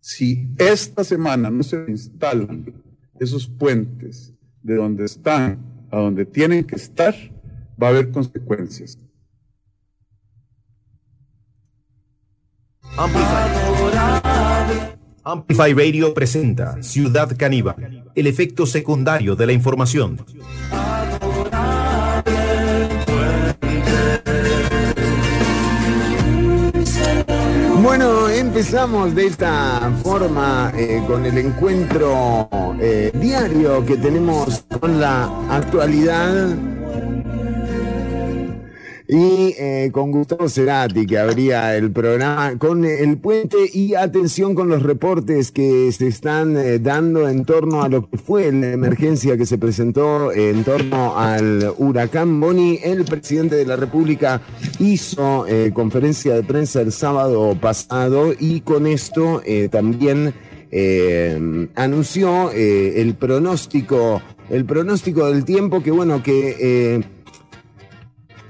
Si esta semana no se instalan esos puentes de donde están a donde tienen que estar, va a haber consecuencias. Amplify Radio presenta Ciudad Caníbal, el efecto secundario de la información. Bueno, empezamos de esta forma eh, con el encuentro eh, diario que tenemos con la actualidad y eh, con Gustavo Cerati, que abría el programa con el puente y atención con los reportes que se están eh, dando en torno a lo que fue la emergencia que se presentó en torno al huracán Boni. El presidente de la República hizo eh, conferencia de prensa el sábado pasado y con esto también anunció el pronóstico, el pronóstico del tiempo que bueno que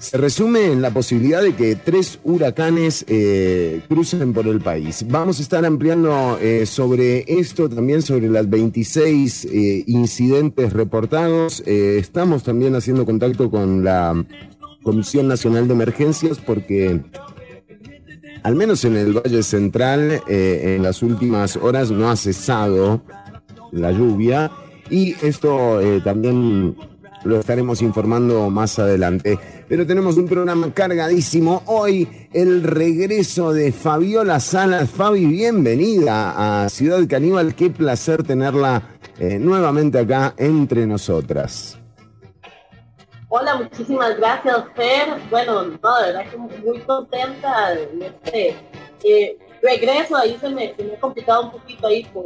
se resume en la posibilidad de que tres huracanes eh, crucen por el país. Vamos a estar ampliando eh, sobre esto, también sobre las 26 eh, incidentes reportados. estamos también haciendo contacto con la Comisión Nacional de Emergencias porque al menos en el Valle Central, en las últimas horas no ha cesado la lluvia y esto también lo estaremos informando más adelante. Pero tenemos un programa cargadísimo. Hoy el regreso de Fabiola Salas. Fabi, bienvenida a Ciudad Caníbal. Qué placer tenerla eh, nuevamente acá entre nosotras. Hola, muchísimas gracias, Fer. Bueno, no, de verdad que muy contenta de este eh, regreso. Ahí se me, se me ha complicado un poquito ahí por,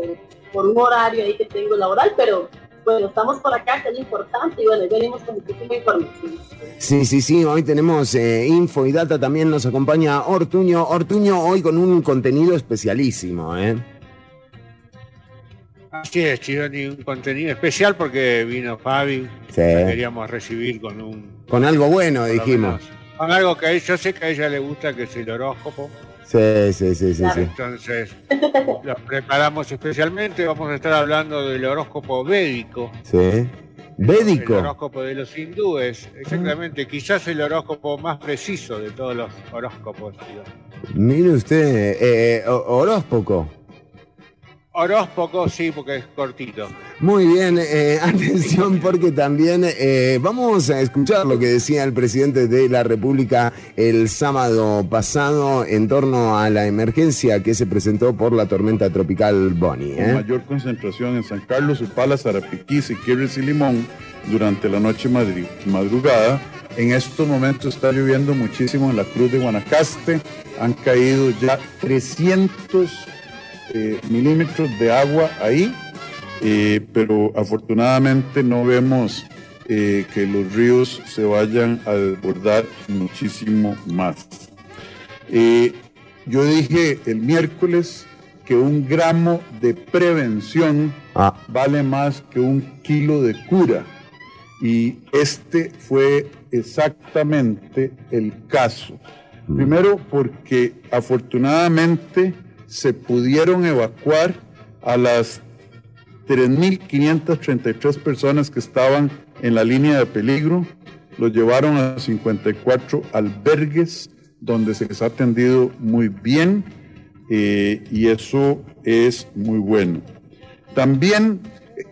por un horario ahí que tengo laboral, pero bueno, estamos por acá, que es importante, y bueno, venimos con muchísima información. Sí, sí, sí, hoy tenemos eh, info y data, también nos acompaña Ortuño. Ortuño hoy con un contenido especialísimo, ¿eh? Así es, Chironi, un contenido especial porque vino Fabi. Sí. queríamos recibir con un... Con algo bueno, dijimos. con algo que yo sé que a ella le gusta, que es el horóscopo. Sí, sí, sí, sí, Entonces, lo preparamos especialmente. Vamos a estar hablando del horóscopo védico. Sí. ¿Védico? El horóscopo de los hindúes, exactamente. Quizás el horóscopo más preciso de todos los horóscopos. Mire usted, eh, eh horóscopo. Horóscopo, sí, porque es cortito. Muy bien, eh, atención porque también eh, vamos a escuchar lo que decía el presidente de la República el sábado pasado en torno a la emergencia que se presentó por la tormenta tropical Bonnie. ¿eh? mayor concentración en San Carlos, Upala, Zarapiquí, Siquirres y Limón durante la noche madrugada. En estos momentos está lloviendo muchísimo en la Cruz de Guanacaste. Han caído ya 300 eh, milímetros de agua ahí, eh, pero afortunadamente no vemos eh, que los ríos se vayan a desbordar muchísimo más. yo dije el miércoles que un gramo de prevención ah. vale más que un kilo de cura. Y este fue exactamente el caso. Mm. Primero porque afortunadamente se pudieron evacuar a las 3.533 personas que estaban en la línea de peligro. Los llevaron a 54 albergues donde se les ha atendido muy bien eh, y eso es muy bueno. También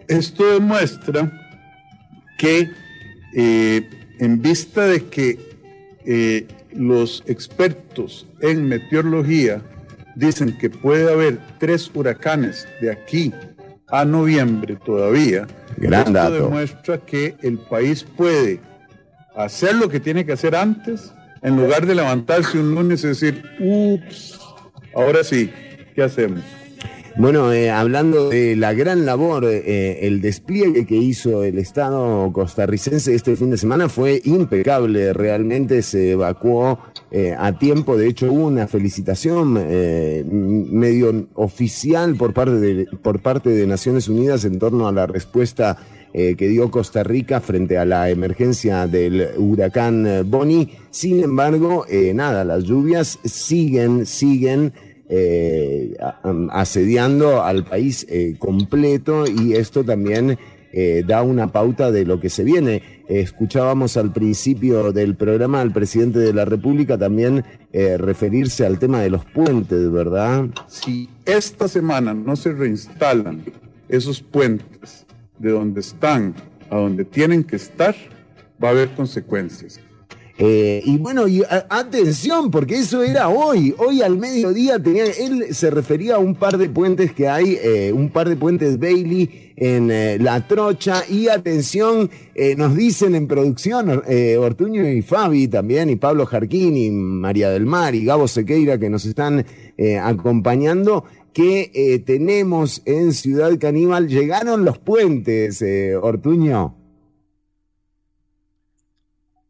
esto demuestra que eh, en vista de que eh, los expertos en meteorología dicen que puede haber tres huracanes de aquí a noviembre todavía. Gran Esto demuestra que el país puede hacer lo que tiene que hacer antes, en lugar de levantarse un lunes y decir, ups, ahora sí, ¿qué hacemos? Bueno, eh, hablando de la gran labor, eh, el despliegue que hizo el Estado costarricense este fin de semana fue impecable. Realmente se evacuó eh, a tiempo. De hecho, hubo una felicitación medio oficial por parte, de, por parte de Naciones Unidas en torno a la respuesta que dio Costa Rica frente a la emergencia del huracán Bonnie. Sin embargo, nada, las lluvias siguen, siguen. Eh, asediando al país eh, completo y esto también eh, da una pauta de lo que se viene. escuchábamos al principio del programa al presidente de la República también referirse al tema de los puentes, ¿verdad? Si esta semana no se reinstalan esos puentes de donde están a donde tienen que estar, va a haber consecuencias. Eh, y bueno, y, atención, porque eso era hoy. Hoy al mediodía tenía, él se refería a un par de puentes que hay, eh, un par de puentes Bailey en eh, La Trocha. Y atención, nos dicen en producción, Ortuño y Fabi también, y Pablo Jarquín, y María del Mar, y Gabo Sequeira, que nos están acompañando, que tenemos en Ciudad Caníbal. Llegaron los puentes, Ortuño.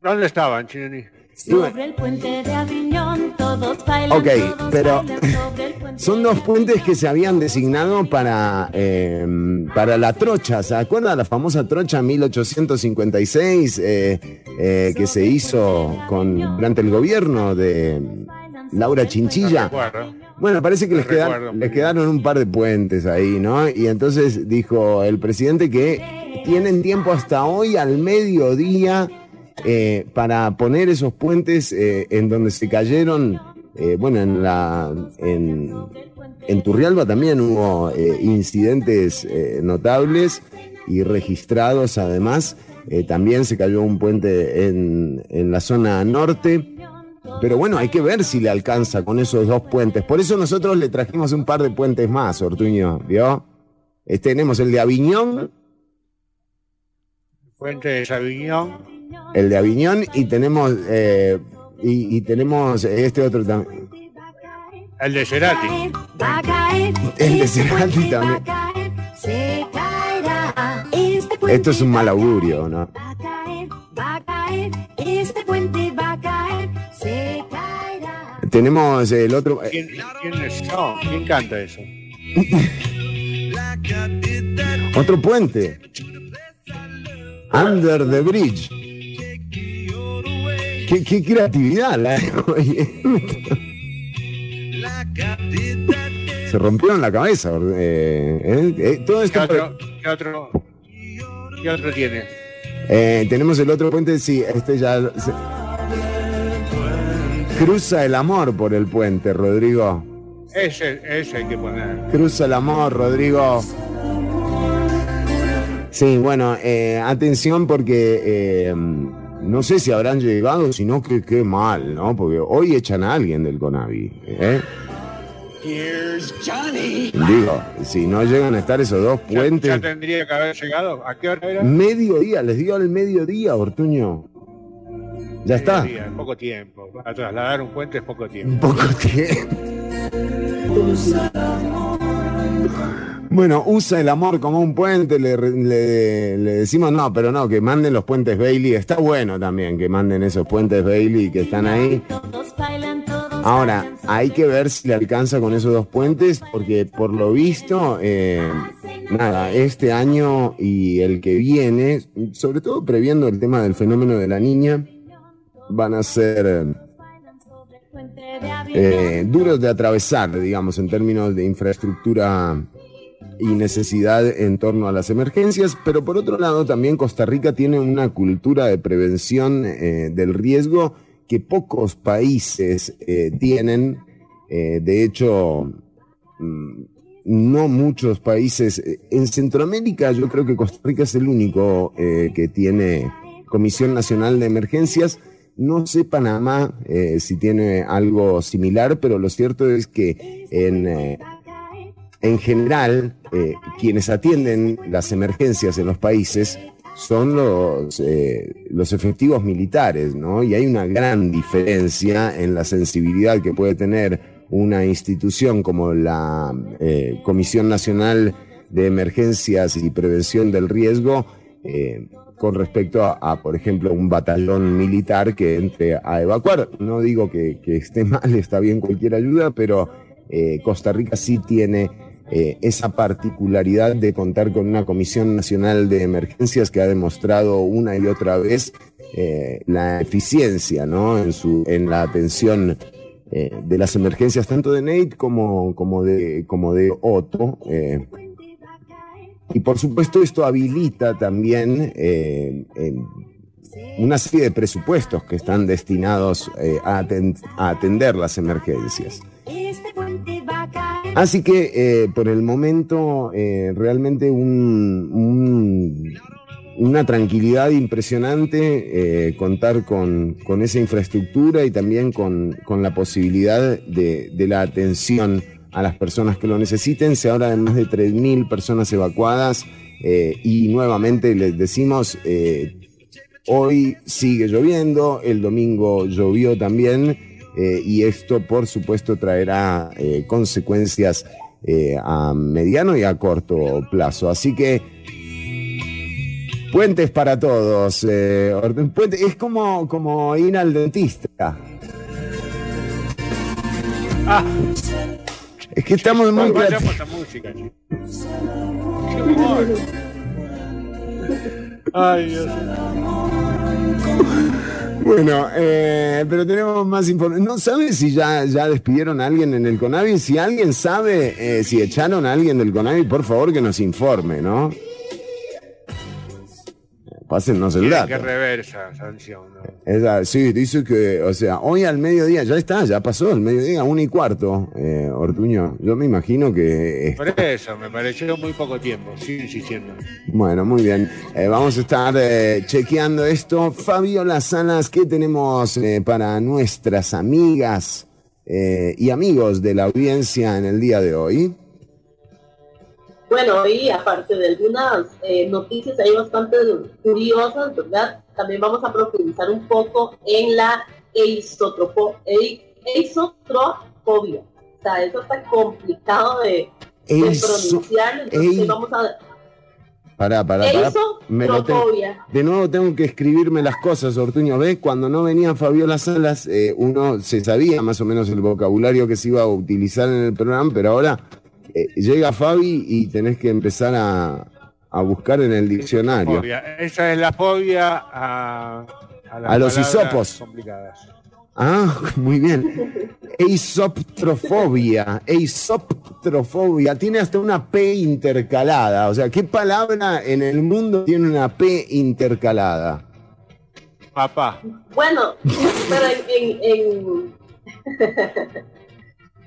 ¿Dónde estaban, Chineni? Sobre el puente de Aviñón, todos bailan. Ok, pero son dos puentes que se habían designado para, eh, para la trocha. ¿Se acuerda la famosa trocha 1856 eh, eh, que se hizo con, durante el gobierno de Laura Chinchilla? bueno, parece que les, quedaron, les quedaron un par de puentes ahí, ¿no? Y entonces dijo el presidente que tienen tiempo hasta hoy al mediodía eh, para poner esos puentes eh, en donde se cayeron, eh, bueno, en, la, en, en Turrialba también hubo incidentes notables y registrados además. también se cayó un puente en, en la zona norte. Pero bueno, hay que ver si le alcanza con esos dos puentes. Por eso nosotros le trajimos un par de puentes más, Ortuño, ¿vio? tenemos el de Aviñón. Puente de Aviñón el de Aviñón y tenemos eh, y, tenemos este otro también. El de Cerati. El de Cerati también. Esto es un mal augurio, ¿no? Tenemos el otro. ¿Quién, quién canta eso? otro puente. Under the Bridge. Qué, creatividad la Se rompieron la cabeza. Eh, eh, eh, todo esto ¿Qué, otro, ¿Qué, otro, tiene? tenemos el otro puente, sí, este ya. Cruza el amor por el puente, Rodrigo. Ese, ese hay que poner. Cruza el amor, Rodrigo. Sí, bueno, atención porque no sé si habrán llegado, sino que qué mal, ¿no? Porque hoy echan a alguien del Conavi. ¿eh? Digo, si no llegan a estar esos dos puentes. ¿Ya, tendría que haber llegado? ¿A qué hora era? Mediodía, les digo al mediodía, Ortuño. Ya está. poco tiempo. Para trasladar un puente es poco tiempo. Poco tiempo. Bueno, usa el amor como un puente, le, decimos no, pero no, que manden los puentes Bailey. Está bueno también que manden esos puentes Bailey que están ahí. Ahora, hay que ver si le alcanza con esos dos puentes, porque por lo visto, eh, nada, este año y el que viene, sobre todo previendo el tema del fenómeno de la niña, van a ser eh, duros de atravesar, digamos, en términos de infraestructura y necesidad en torno a las emergencias, pero por otro lado también Costa Rica tiene una cultura de prevención eh, del riesgo que pocos países eh, tienen. Eh, de hecho, mm, no muchos países. En Centroamérica yo creo que Costa Rica es el único que tiene Comisión Nacional de Emergencias. No sé Panamá si tiene algo similar, pero lo cierto es que en en general, eh, quienes atienden las emergencias en los países son los, eh, los efectivos militares, ¿no? Y hay una gran diferencia en la sensibilidad que puede tener una institución como la eh, Comisión Nacional de Emergencias y Prevención del Riesgo con respecto a, por ejemplo, un batallón militar que entre a evacuar. No digo que, que esté mal, está bien cualquier ayuda, pero Costa Rica sí tiene eh, esa particularidad de contar con una Comisión Nacional de Emergencias que ha demostrado una y otra vez eh, la eficiencia ¿no? en, su, en la atención de las emergencias tanto de Nate como, como, de, como de Otto. y por supuesto esto habilita también una serie de presupuestos que están destinados a, atender las emergencias. Así que eh, por el momento eh, realmente una tranquilidad impresionante eh, contar con, esa infraestructura y también con, la posibilidad de, la atención a las personas que lo necesiten. Se habla de más de 3.000 personas evacuadas y nuevamente les decimos, hoy sigue lloviendo, el domingo llovió también. Eh, y esto por supuesto traerá eh, consecuencias eh, a mediano y a corto plazo. Así que puentes para todos. es como, como ir al dentista. Ah. Es que estamos muy... Ay, Dios. Bueno, eh, pero tenemos más información. ¿No sabe si ya, ya despidieron a alguien en el CONAVI? Si alguien sabe eh, si echaron a alguien del CONAVI, por favor que nos informe, ¿no? Pásennos el dato. que reversa sanción. sí, dice que, o sea, hoy al mediodía, ya está, ya pasó el mediodía, uno y cuarto, eh, Ortuño. Yo me imagino que... Por eso, me pareció muy poco tiempo, sigo insistiendo. Bueno, muy bien. Eh, vamos a estar eh, chequeando esto. Fabiola Salas, ¿qué tenemos eh, para nuestras amigas y amigos de la audiencia en el día de hoy? Bueno, y aparte de algunas eh, noticias ahí bastante curiosas, ¿verdad? También vamos a profundizar un poco en la eisotrofobia. O sea, eso está complicado de, pronunciar, entonces vamos a... Pará, pará, pará. de nuevo tengo que escribirme las cosas, Ortuño. ¿Ves? Cuando no venía Fabiola Salas, eh, uno se sabía más o menos el vocabulario que se iba a utilizar en el programa, pero ahora eh, llega Fabi y tenés que empezar a, buscar en el diccionario. Esa es la fobia a, a, los hisopos. Ah, muy bien. Eisoptrofobia. Eisoptrofobia. Tiene hasta una P intercalada. O sea, ¿qué palabra en el mundo tiene una P intercalada? Papá. Bueno, pero en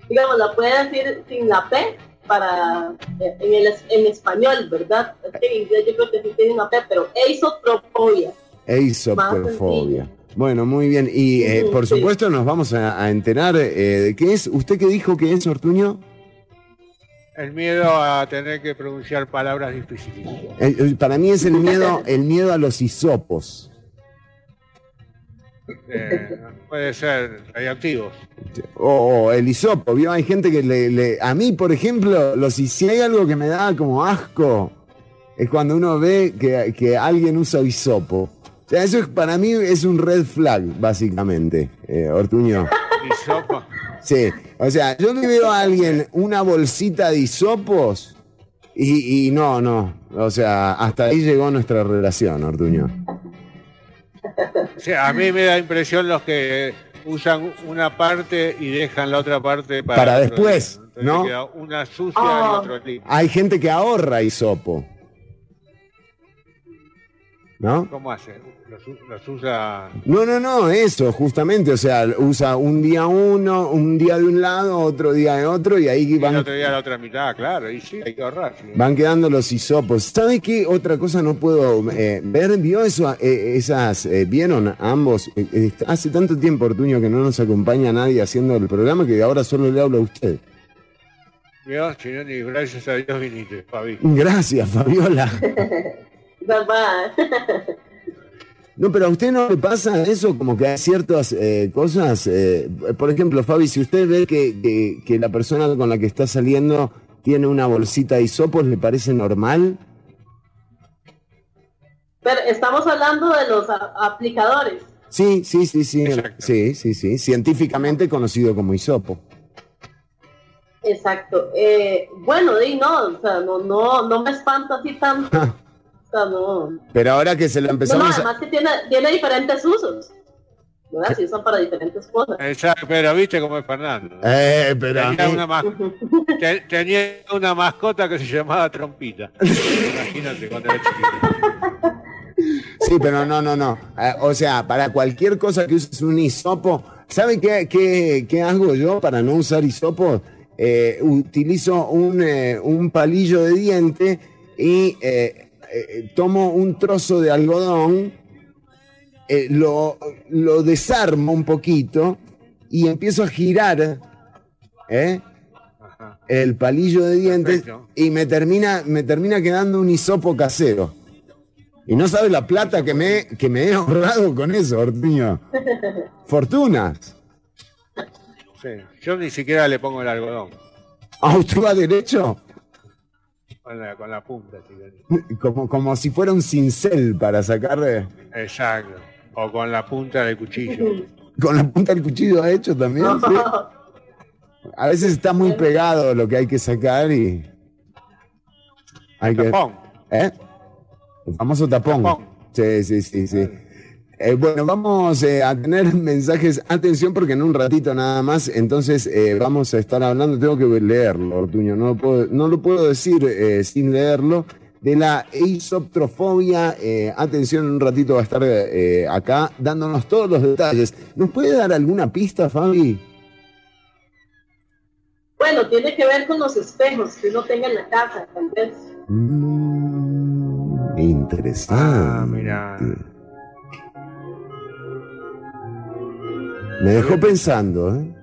digamos, la puede decir sin la P, para en, el, en español, ¿verdad? En inglés yo creo que sí tiene una P, pero eisotrofobia. Eisotrofobia. Bueno, muy bien. Y eh, por supuesto nos vamos a, enterar eh, de qué es. ¿Usted qué dijo que es, Ortuño? El miedo a tener que pronunciar palabras difíciles. para mí es el miedo, el miedo a los hisopos. Eh, puede ser radioactivos. O, el hisopo, ¿vio? Hay gente que le, A mí, por ejemplo, los, si hay algo que me da como asco, es cuando uno ve que, alguien usa hisopo. O sea, eso es, para mí es un red flag, básicamente, eh, Ortuño. ¿Hisopo? Sí, o sea, yo le veo a alguien una bolsita de hisopos y, y no, no. O sea, hasta ahí llegó nuestra relación, Ortuño. Sí, a mí me da impresión los que usan una parte y dejan la otra parte para, después, ¿no? una sucia y ah. otro Hay gente que ahorra hisopo. ¿No? ¿Cómo hace? Los, usa. No, no, no, eso, justamente. O sea, usa un día uno, un día de un lado, otro día de otro, y ahí van. Y el otro día la otra mitad, claro, y sí, hay que ahorrar. Van quedando los hisopos. ¿Sabe qué otra cosa no puedo eh, ver? ¿Vio eso? Eh, esas, eh, ¿Vieron ambos? hace tanto tiempo, Ortuño, que no nos acompaña nadie haciendo el programa que ahora solo le hablo a usted. Dios, Chironi, gracias a Dios viniste, Fabi. Gracias, Fabiola. No, pero a usted no le pasa eso, como que hay ciertas eh, cosas. Eh, por ejemplo, Fabi, si usted ve que, la persona con la que está saliendo tiene una bolsita de hisopos, ¿le parece normal? Pero estamos hablando de los aplicadores. Sí, sí, sí, sí. Sí, sí, sí. Científicamente conocido como hisopo. Exacto. Eh, bueno, di no, o sea, no, no, no me espanto así tanto. Pero ahora que se lo empezamos. No, además que tiene, tiene diferentes usos. ¿verdad? Si usan para diferentes cosas. Exacto, pero viste cómo es Fernando. Eh, pero a Tenía mí- una, mas- te- tenía una mascota que se llamaba Trompita. Imagínate cuando era chiquito. Sí, pero no, no, no. Eh, o sea, para cualquier cosa que uses un hisopo, ¿sabe qué, qué, qué hago yo para no usar hisopo? Eh, utilizo un, eh, un palillo de diente y eh, eh, tomo un trozo de algodón, eh, lo, lo desarmo un poquito y empiezo a girar ¿eh? El palillo de dientes Perfecto. y me termina, me termina quedando un hisopo casero. Y no sabe la plata que me, que me he ahorrado con eso, Ortiño. Fortunas. Sí. Yo ni siquiera le pongo el algodón. ¿A usted va derecho? Con la, con la punta, si. Como, como si fuera un cincel para sacar de- Exacto. O con la punta del cuchillo. con la punta del cuchillo ha hecho también. ¿sí? A veces está muy pegado lo que hay que sacar y. Hay que. Tapón. ¿Eh? El famoso tapón. Tapón. Sí, sí, sí, sí. Eh, bueno, vamos eh, a tener mensajes. Atención, porque en un ratito nada más, entonces eh, vamos a estar hablando. Tengo que leerlo, Ortuño. No lo puedo, no lo puedo decir eh, sin leerlo. De la eisoptrofobia. Eh, atención, en un ratito va a estar eh, acá dándonos todos los detalles. ¿Nos puede dar alguna pista, Fabi? Bueno, tiene que ver con los espejos que uno tenga en la casa, tal vez. Mm, interesante. Ah, mira. Me dejó pensando, ¿eh?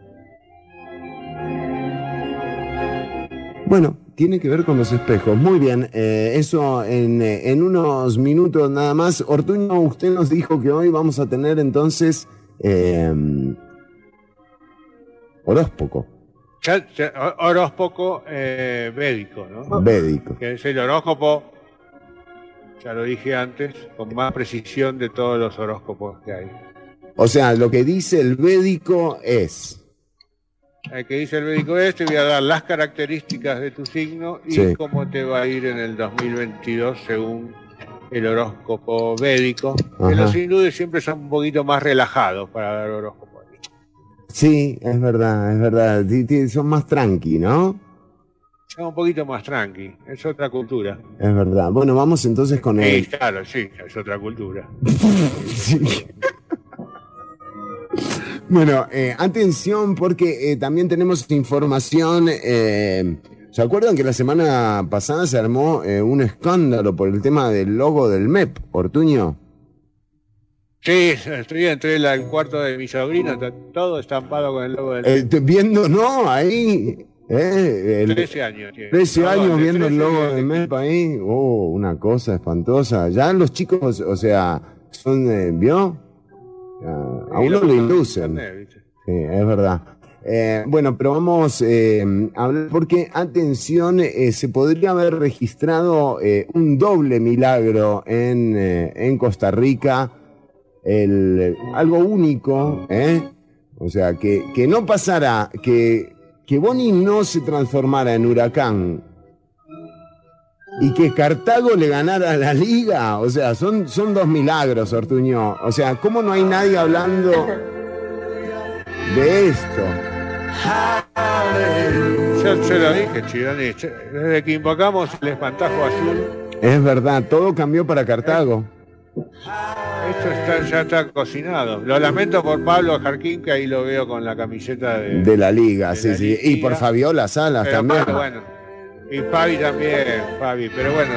Bueno, tiene que ver con los espejos. Muy bien, eh, eso en, eh, en unos minutos nada más. Ortuño, usted nos dijo que hoy vamos a tener entonces eh, horóscopo Ya- ya- ho- horóscopo eh, védico, ¿no? védico. Que es el horóscopo, ya lo dije antes, con más precisión de todos los horóscopos que hay. O sea, lo que dice el védico es... El que dice el médico es, te voy a dar las características de tu signo y Sí. cómo te va a ir en el 2022 según el horóscopo védico. Que los hindúes siempre son un poquito más relajados para dar horóscopo. Sí, es verdad, es verdad. Son más tranqui, ¿no? Son un poquito más tranqui, es otra cultura. Es verdad. Bueno, vamos entonces con Sí, el... claro, sí, es otra cultura. Sí. Bueno, eh, atención porque eh, también tenemos información. eh, ¿Se acuerdan que la semana pasada se armó eh, un escándalo por el tema del logo del MEP, Ortuño? Sí, estoy entre el, el cuarto de mi sobrino, todo estampado con el logo del... Eh, te- viendo, ¿no? Ahí. Eh, el- 13 años. tiene. 13 No, años viendo el 13 logo de- del MEP ahí. Oh, una cosa espantosa. Ya los chicos, o sea, son, eh, ¿vio? Ya, a uno lo inducen. Sí, es verdad. Eh, bueno, pero vamos eh, a hablar porque, atención, eh, se podría haber registrado un doble milagro en, en Costa Rica, el, algo único, ¿eh? O sea, que, que no pasara, que, que Boni no se transformara en huracán y que Cartago le ganara a la liga. O sea, son, son dos milagros, Ortuño. O sea, ¿cómo no hay nadie hablando de esto? Yo se lo dije, Chironi, desde que invocamos el espantajo azul, Es verdad, todo cambió para Cartago. esto está, ya está cocinado. Lo lamento por Pablo Jarquín, que ahí lo veo con la camiseta de... De la liga, de sí, la sí. Y por Fabiola Salas Pero también. Pablo, bueno. Y Fabi también, Fabi. Pero bueno,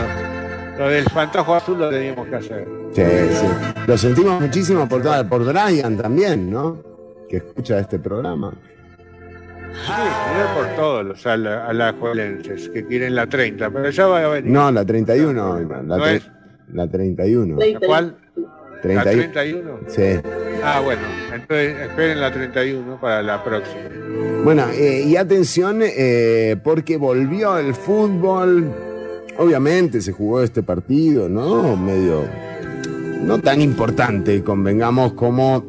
lo del espantajo azul lo teníamos que hacer. Sí, sí. Lo sentimos muchísimo por, toda- por Brian también, ¿no? Que escucha este programa. Sí, por todos los ala- alajuelenses que quieren la 30, pero ya va a venir. No, la 31. La, No tre- es. la 31. ¿La cuál? ¿La 31. 31? Sí. Ah, bueno, entonces esperen la 31 para la próxima. Bueno, eh, y atención, eh, porque volvió el fútbol. Obviamente se jugó este partido, ¿no? Medio. No tan importante, convengamos, como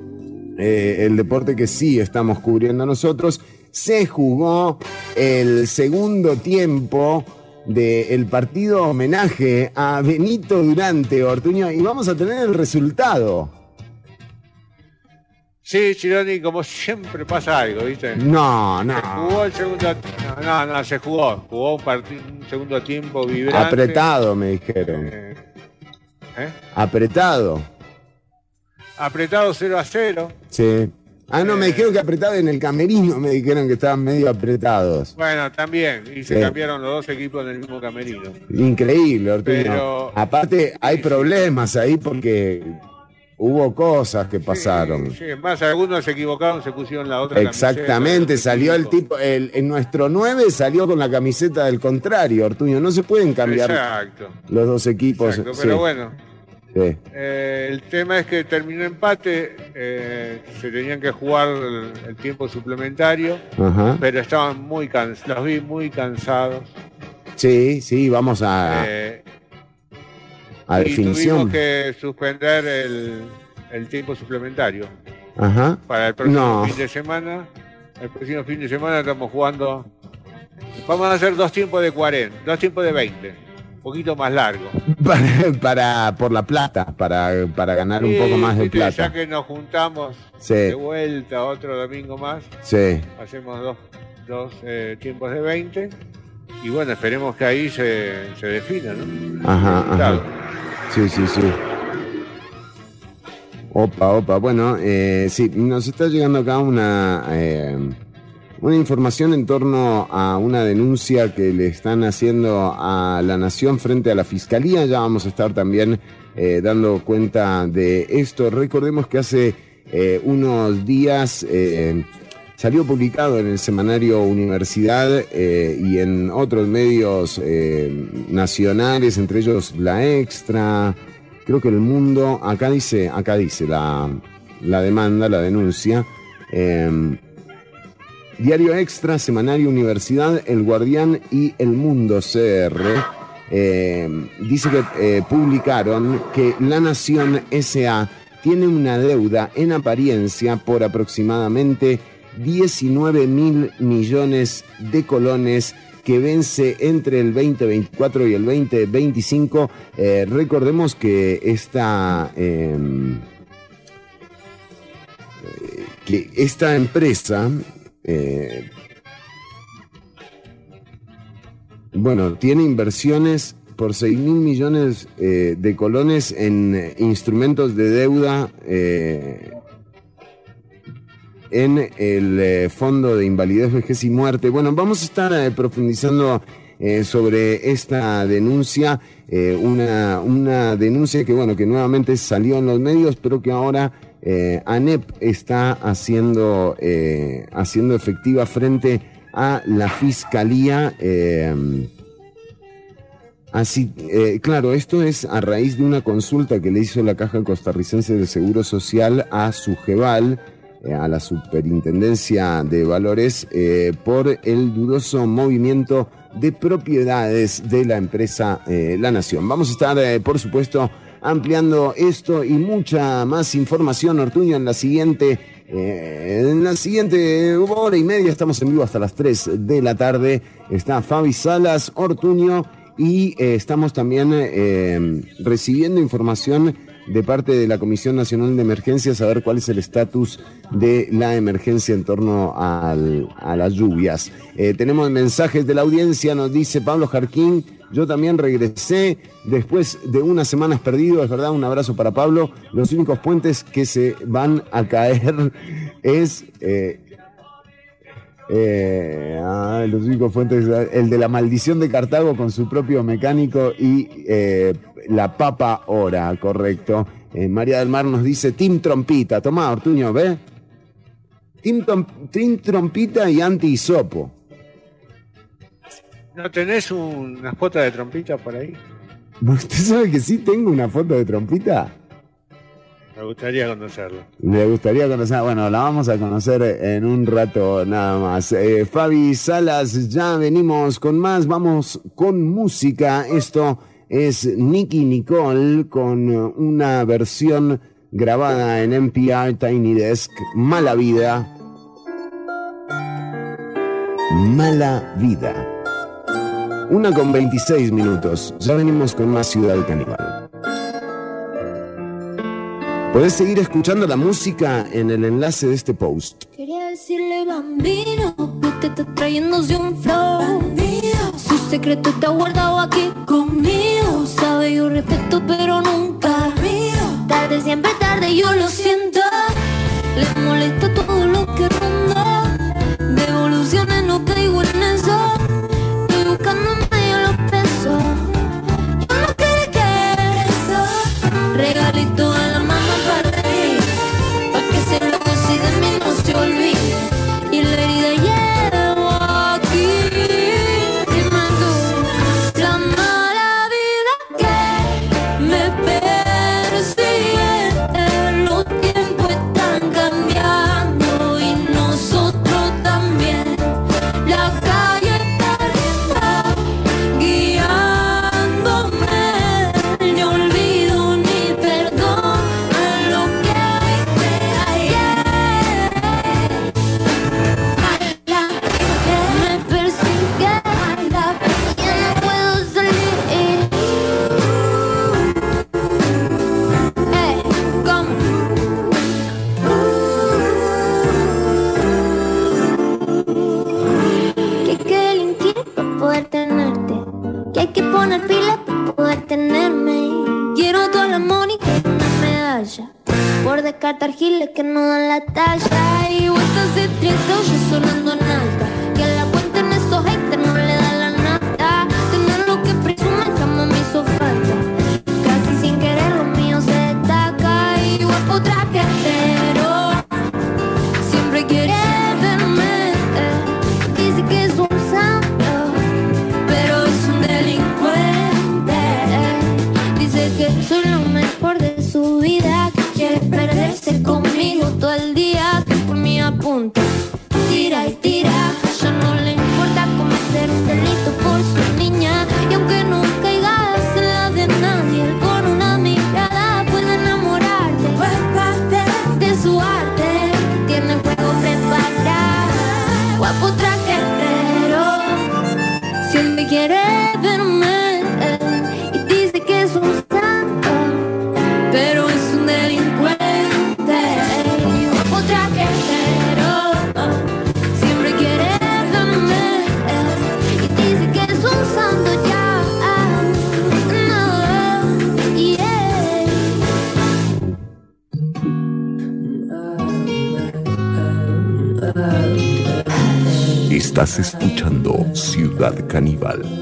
eh, el deporte que sí estamos cubriendo nosotros. Se jugó el segundo tiempo del partido homenaje a Benito Durante Ortuño y vamos a tener el resultado. Sí, Chironi, como siempre pasa algo, ¿viste? No, Se jugó no. el segundo. No, no, no, se jugó. Jugó un, partido, un segundo tiempo vibrante. Apretado, me dijeron. Eh, ¿eh? Apretado. Apretado 0 a 0. Sí. Ah, no, me Eh. dijeron que apretado en el camerino, me dijeron que estaban medio apretados. Bueno, también. Y se Sí. cambiaron los dos equipos en el mismo camerino. Increíble, Ortuño. Pero- Aparte, hay Sí, problemas ahí porque hubo cosas que pasaron. Sí, más algunos se equivocaron, se pusieron la otra Exactamente, camiseta, salió el tipo, el, en nuestro 9 salió con la camiseta del contrario, Ortuño. No se pueden cambiar Exacto. los dos equipos. exacto, Pero bueno, sí. eh, el tema es que terminó empate, eh, se tenían que jugar el, el tiempo suplementario, Ajá. pero estaban muy cansados, los vi muy cansados. Sí, sí, vamos a, eh, a y definición. tuvimos que suspender el, el tiempo suplementario. Ajá. Para el próximo No. fin de semana, el próximo fin de semana estamos jugando. Vamos a hacer dos tiempos de 40, dos tiempos de 20, un poquito más largo. Para, para- por la plata, para, para ganar un poco más de plata. Ya que nos juntamos Sí, de vuelta otro domingo más, sí. hacemos dos, dos eh, tiempos de 20 y bueno, esperemos que ahí se, se defina, ¿no? Ajá. Sí, sí, sí. Opa, opa. Bueno, eh, sí, nos está llegando acá una, eh, una información en torno a una denuncia que le están haciendo a la Nación frente a la Fiscalía. Ya vamos a estar también eh, dando cuenta de esto. Recordemos que hace eh, unos días eh, salió publicado en el semanario Universidad y en otros medios nacionales, entre ellos La Extra, creo que El Mundo, acá dice, acá dice la, la demanda, la denuncia. Diario Extra, Semanario Universidad, El Guardián y El Mundo CR. eh, dice que eh, publicaron que La Nación SA tiene una deuda en apariencia por aproximadamente 19 mil millones de colones que vence entre el 2024 y el 2025. Eh, recordemos que esta, eh, que esta empresa, eh, bueno, tiene inversiones por 6 mil millones eh, de colones en eh, instrumentos de deuda en el Fondo de Invalidez, Vejez y Muerte. Bueno, vamos a estar profundizando sobre esta denuncia, una, una denuncia que, bueno, que nuevamente salió en los medios, pero que ahora eh, ANEP está haciendo, eh, haciendo efectiva frente a la Fiscalía. eh, Así, claro, esto es a raíz de una consulta que le hizo la Caja Costarricense de Seguro Social a Sujeval, eh, a la Superintendencia de Valores, por el dudoso movimiento de propiedades de la empresa La Nación. Vamos a estar, por supuesto, ampliando esto y mucha más información, Ortuño, en la siguiente. eh, en la siguiente hora y media estamos en vivo hasta las 3 de la tarde. Está Fabi Salas, Ortuño y eh, estamos también eh, recibiendo información de parte de la Comisión Nacional de Emergencias, a ver cuál es el estatus de la emergencia en torno al- a las lluvias. Tenemos mensajes de la audiencia, nos dice Pablo Jarquín, yo también regresé después de unas semanas perdido, es verdad, un abrazo para Pablo. Los únicos puentes que se van a caer es... eh, eh, ah, los únicos fuentes, el de la maldición de Cartago con su propio mecánico y eh, la papa hora, correcto. María del Mar nos dice Team Trompita. Tomá, Ortuño, ¿ve? Team Trompita y anti-hisopo. ¿No tenés un- una foto de trompita por ahí? ¿Usted sabe que sí tengo una foto de Trompita? Me gustaría conocerlo. Le gustaría conocer, bueno, la vamos a conocer en un rato nada más. Eh, Fabi Salas, ya venimos con más, vamos con música. Esto es Nicky Nicole con una versión grabada en NPR Tiny Desk, Mala Vida. Mala Vida. Una con 26 minutos. Ya venimos con más Ciudad Caníbal. Podés seguir escuchando la música en el enlace de este post. Quería decirle bambino que te está trayéndose un flow. Bandido. Su secreto está guardado aquí conmigo. Sabe yo respeto pero nunca río. Tarde siempre tarde yo lo siento. Le molesta todo lo que ronda. De evoluciones no caigo en eso. carta argila que no dan la talla. Y vueltas de tres sonando en alta. quiere verme y dice que es un santo, pero es un delincuente. Un traquetero siempre quiere verme y dice que es un santo ya. No, yeah. Estás escuchando caníbal.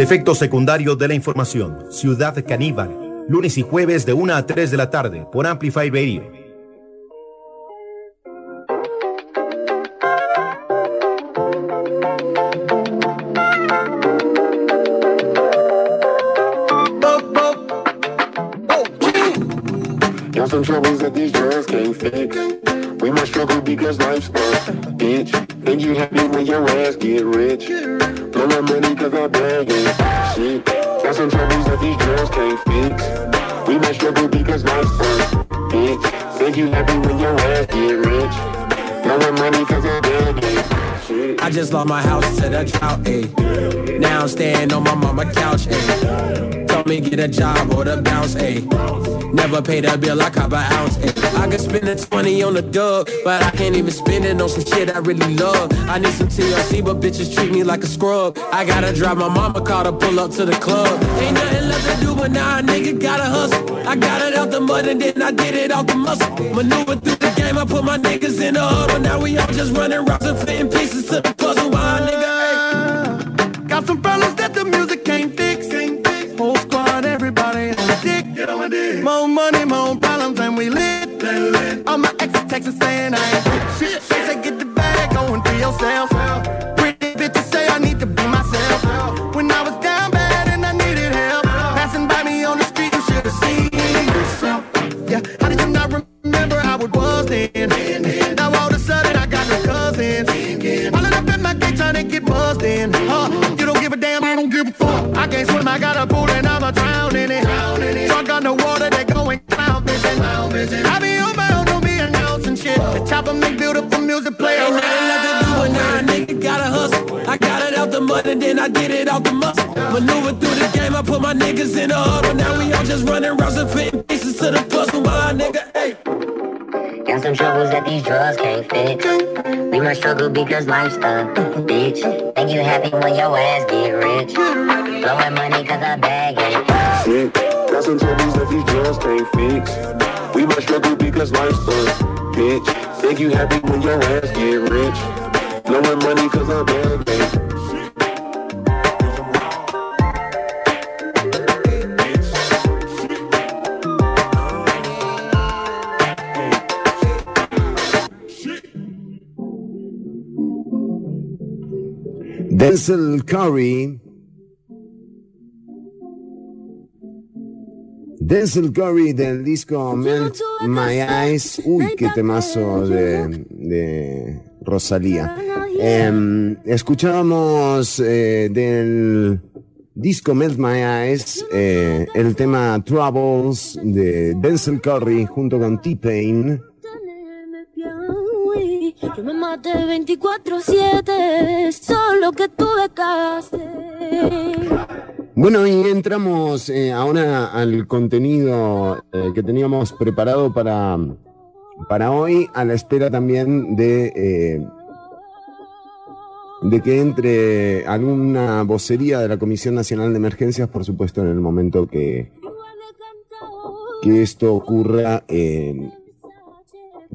Efecto secundario de la información. Ciudad Caníbal. Lunes y jueves de 1 a 3 de la tarde por Amplify Radio. Some troubles that these drugs can't fix. We must struggle because life's a bitch. Think you happy when your ass get rich. Lost my house to the drought, ayy. Now I'm staying on my mama couch, ayy. Told me get a job or the bounce, ayy. Never paid a bill, I cop an ounce, ayy. I could spend a 20 on the dub, but I can't even spend it on some shit I really love. I need some TLC, but bitches treat me like a scrub. I gotta drive my mama car to pull up to the club. Ain't nothing left to do, but now a nigga gotta hustle. I got it out the mud and then I did it off the muscle. Maneuver through game, I put my niggas in the huddle. Now we all just running routes and fitting pieces to the puzzle. Why, nigga? Got some problems that the music can't fix. Can't fix. Whole squad, everybody on the dick. Get on my dick. More money, more problems, and we lit. All my exes texting saying I ain't shit. They say get the bag, go and be yourself. Can't swim, I got a pool and I'ma drown in it. Drunk on the water, they going clown fishing. I be on my own, don't be announcing shit. The chopper make beautiful music play Ain't around. nothing left to do, but now a nigga gotta hustle. I got it out the mud and then I did it out the muscle. Maneuver through the game, I put my niggas in the huddle. Now we all just running routes and fitting pieces to the puzzle. Why, nigga? Hey. Got some troubles that these drugs can't fix. We must struggle because life's a bitch. Think you happy when your ass get rich. Blowing money cause I bag it. Shit. Got some troubles that these drugs can't fix. We must struggle because life's a bitch. Think you happy when your ass get rich. Blowing money cause I bag it. Denzel Curry. Denzel Curry del disco Melt My Eyes. Uy, qué temazo de, de Rosalía. Escuchábamos eh, del disco Melt My Eyes eh, el tema Troubles de Denzel Curry junto con T-Pain. Yo me maté 24-7, solo que tuve que hacer. Bueno, y entramos eh, ahora al contenido eh, que teníamos preparado para, para hoy, a la espera también de, eh, de que entre alguna vocería de la Comisión Nacional de Emergencias, por supuesto, en el momento que, que esto ocurra. eh,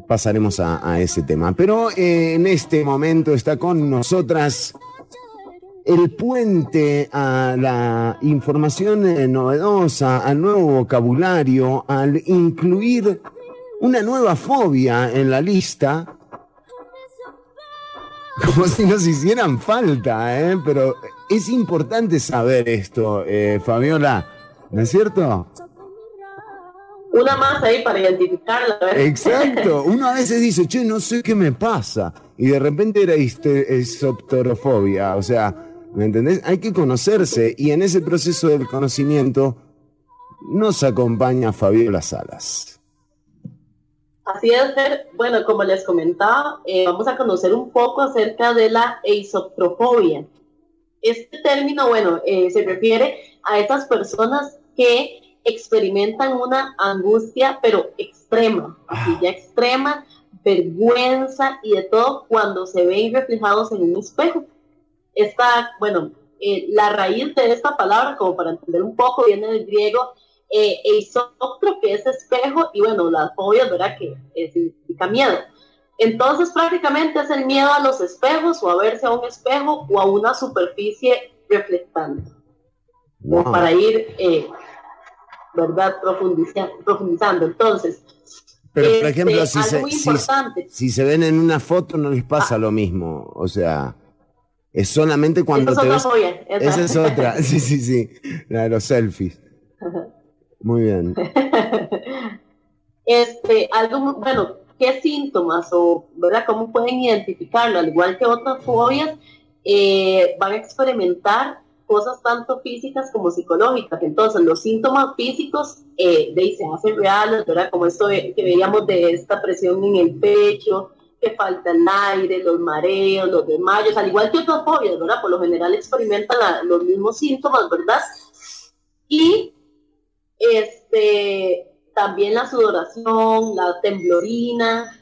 pasaremos a, a ese tema. Pero eh, en este momento está con nosotras el puente a la información eh, novedosa, al nuevo vocabulario, al incluir una nueva fobia en la lista. Como si nos hicieran falta, ¿eh? Pero es importante saber esto, eh, Fabiola, ¿no es cierto? Una más ahí para identificarla. ¿verdad? Exacto. Uno a veces dice, che, no sé qué me pasa. Y de repente era esoptorofobia. O sea, ¿me entendés? Hay que conocerse. Y en ese proceso del conocimiento nos acompaña Fabiola Salas. Así es, Fer. bueno, como les comentaba, eh, vamos a conocer un poco acerca de la eisoptrofobia. Este término, bueno, eh, se refiere a esas personas que experimentan una angustia, pero extrema, así ya extrema, vergüenza y de todo cuando se ven reflejados en un espejo. Esta, bueno, eh, la raíz de esta palabra, como para entender un poco, viene del griego eh, que es espejo, y bueno, las fobias, ¿verdad? Que eh, significa miedo. Entonces, prácticamente es el miedo a los espejos o a verse a un espejo o a una superficie reflectante. Wow. para ir, eh, ¿verdad?, profundiza- profundizando. Entonces, Pero, por este, ejemplo, si se, si- se ven en una foto no les pasa lo mismo. O sea, es solamente cuando esa es te ves. esa- es otra. Sí, sí, sí. La de los selfies. Muy bien. este, algo, bueno, ¿qué síntomas o, verdad, cómo pueden identificarlo? Al igual que otras fobias, eh, van a experimentar cosas tanto físicas como psicológicas. Entonces, los síntomas físicos eh, de se hacen reales, ¿verdad? Como esto que veíamos de esta presión en el pecho, que falta el aire, los mareos, los desmayos, al igual que otras fobias, ¿verdad? Por lo general experimentan los mismos síntomas, ¿verdad? Y este, también la sudoración, la temblorina,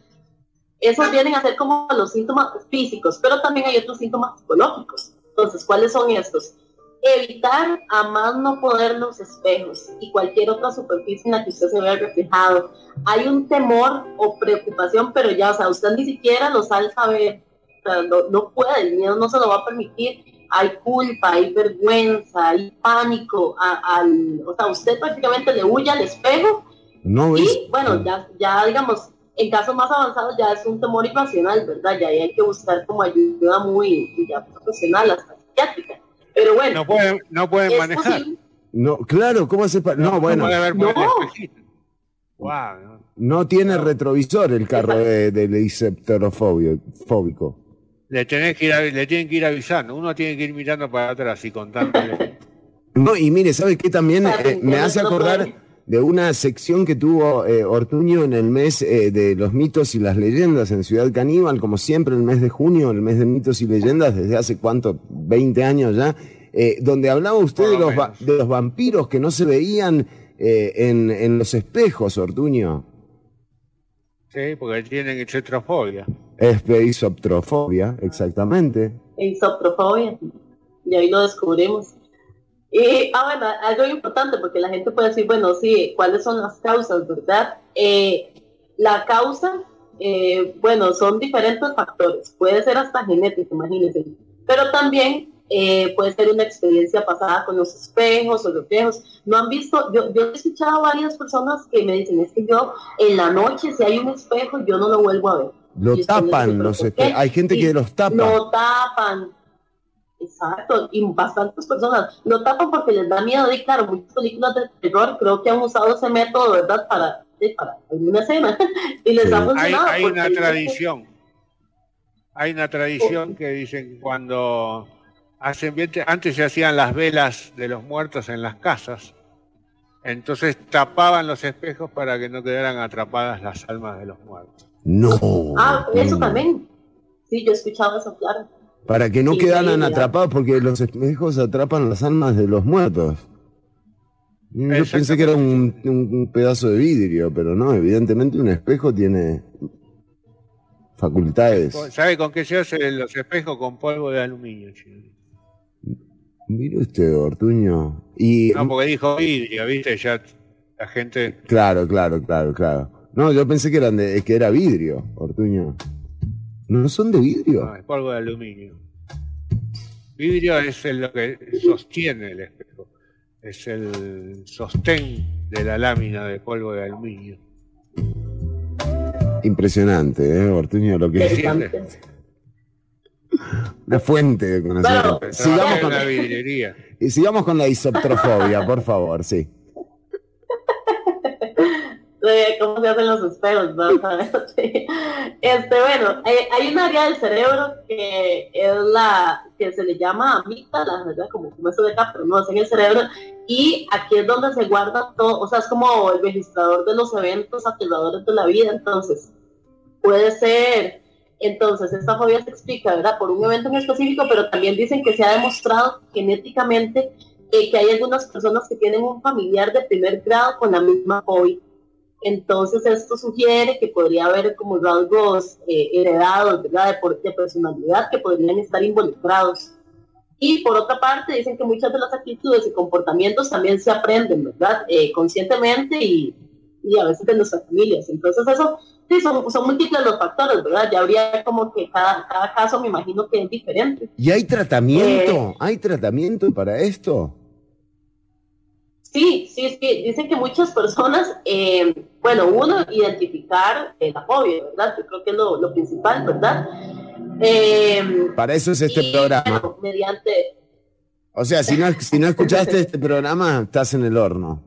esos vienen a ser como los síntomas físicos, pero también hay otros síntomas psicológicos. Entonces, ¿cuáles son estos? Evitar a más no poder los espejos y cualquier otra superficie en la que usted se vea reflejado. Hay un temor o preocupación, pero ya, o sea, usted ni siquiera lo sabe saber. O sea, no, no puede, el miedo no se lo va a permitir. Hay culpa, hay vergüenza, hay pánico. a- al, o sea, usted prácticamente le huye al espejo No y bueno, ya, ya digamos, en casos más avanzados ya es un temor irracional, ¿verdad? Ya hay que buscar como ayuda muy ya profesional, hasta psiquiátrica. Pero bueno, No pueden, no manejar. posible. No, claro, ¿cómo se pa- No, bueno, ver por el No. espejito. Guau, no. no tiene retrovisor el carro de- del fóbico. Le, tenés que ir a- le tienen que ir avisando. Uno tiene que ir mirando para atrás y contándole. No, y mire, ¿sabe qué también eh, me no hace acordar. De una sección que tuvo eh, Ortuño en el mes eh, de los mitos y las leyendas en Ciudad Caníbal, como siempre el mes de junio, el mes de mitos y leyendas, desde hace cuánto, 20 años ya, eh, donde hablaba usted de lo los, va- de los vampiros que no se veían eh, en, en los espejos, Ortuño. Sí, porque tienen cetrofobia. Espeisoptrofobia, exactamente. Isoptrofobia. Y ahí lo descubrimos. Y, ah, bueno, algo importante, porque la gente puede decir, bueno, sí, ¿cuáles son las causas, verdad? Eh, la causa, eh, bueno, son diferentes factores. Puede ser hasta genético, imagínense. Pero también eh, puede ser una experiencia pasada con los espejos o reflejos. No han visto, yo, yo he escuchado a varias personas que me dicen, es que yo en la noche, si hay un espejo, yo no lo vuelvo a ver. Lo Y tapan "¿Pero los por espe- qué?". Hay gente que los tapa. Lo tapan. Exacto, y bastantes personas lo tapan porque les da miedo. Y claro, muchas películas de terror creo que han usado ese método, ¿verdad? Para, para alguna escena. y les Sí. ha Hay, funcionado. hay una tradición. Hay una tradición que dicen cuando hacen antes se hacían las velas de los muertos en las casas. Entonces tapaban los espejos para que no quedaran atrapadas las almas de los muertos. No. Ah, eso también. Sí, yo he escuchado eso, claro. Para que no Sí, quedaran atrapados, porque los espejos atrapan las almas de los muertos. Yo pensé que era un, un- un pedazo de vidrio, pero no, evidentemente un espejo tiene facultades. ¿Sabe con qué se hacen los espejos? Con polvo de aluminio. chico. Mire usted, Ortuño. Y, No, porque dijo vidrio, ¿viste? Ya la gente... claro, claro, claro, claro. No, yo pensé que, eran de, que era vidrio, Ortuño. ¿No son de vidrio? No, es polvo de aluminio. Vidrio es el- lo que sostiene el espejo. Es el sostén de la lámina de polvo de aluminio. Impresionante, ¿eh, Ortuño? Lo que. Una fuente de conocimiento. Sigamos, con, una vidriería. y sigamos con la isoptrofobia, por favor, sí. De cómo se hacen los espejos, ¿no? Este, bueno, hay, hay un área del cerebro que es la que se le llama amígdala, ¿verdad? Como, como eso de acá, pero no es en el cerebro. Y aquí es donde se guarda todo, o sea, es como el registrador de los eventos aterradores de la vida. Entonces, puede ser, entonces, esta fobia se explica, ¿verdad? Por un evento en específico, pero también dicen que se ha demostrado genéticamente eh, que hay algunas personas que tienen un familiar de primer grado con la misma fobia. Entonces esto sugiere que podría haber como rasgos eh, heredados, ¿verdad? De, por- de personalidad que podrían estar involucrados. Y por otra parte dicen que muchas de las actitudes y comportamientos también se aprenden, ¿verdad? Eh, conscientemente y, y a veces de nuestras familias. Entonces eso, sí, son, son múltiples los factores, ¿verdad? Ya habría como que cada, cada caso me imagino que es diferente. ¿Y hay tratamiento? Eh. ¿Hay tratamiento para esto? Sí, sí, sí. Dicen que muchas personas, eh, bueno, uno, identificar eh, la fobia, ¿verdad? Yo creo que es lo, lo principal, ¿verdad? Eh, Para eso es este y, programa. bueno, mediante, O sea, si no, si no escuchaste este programa, estás en el horno.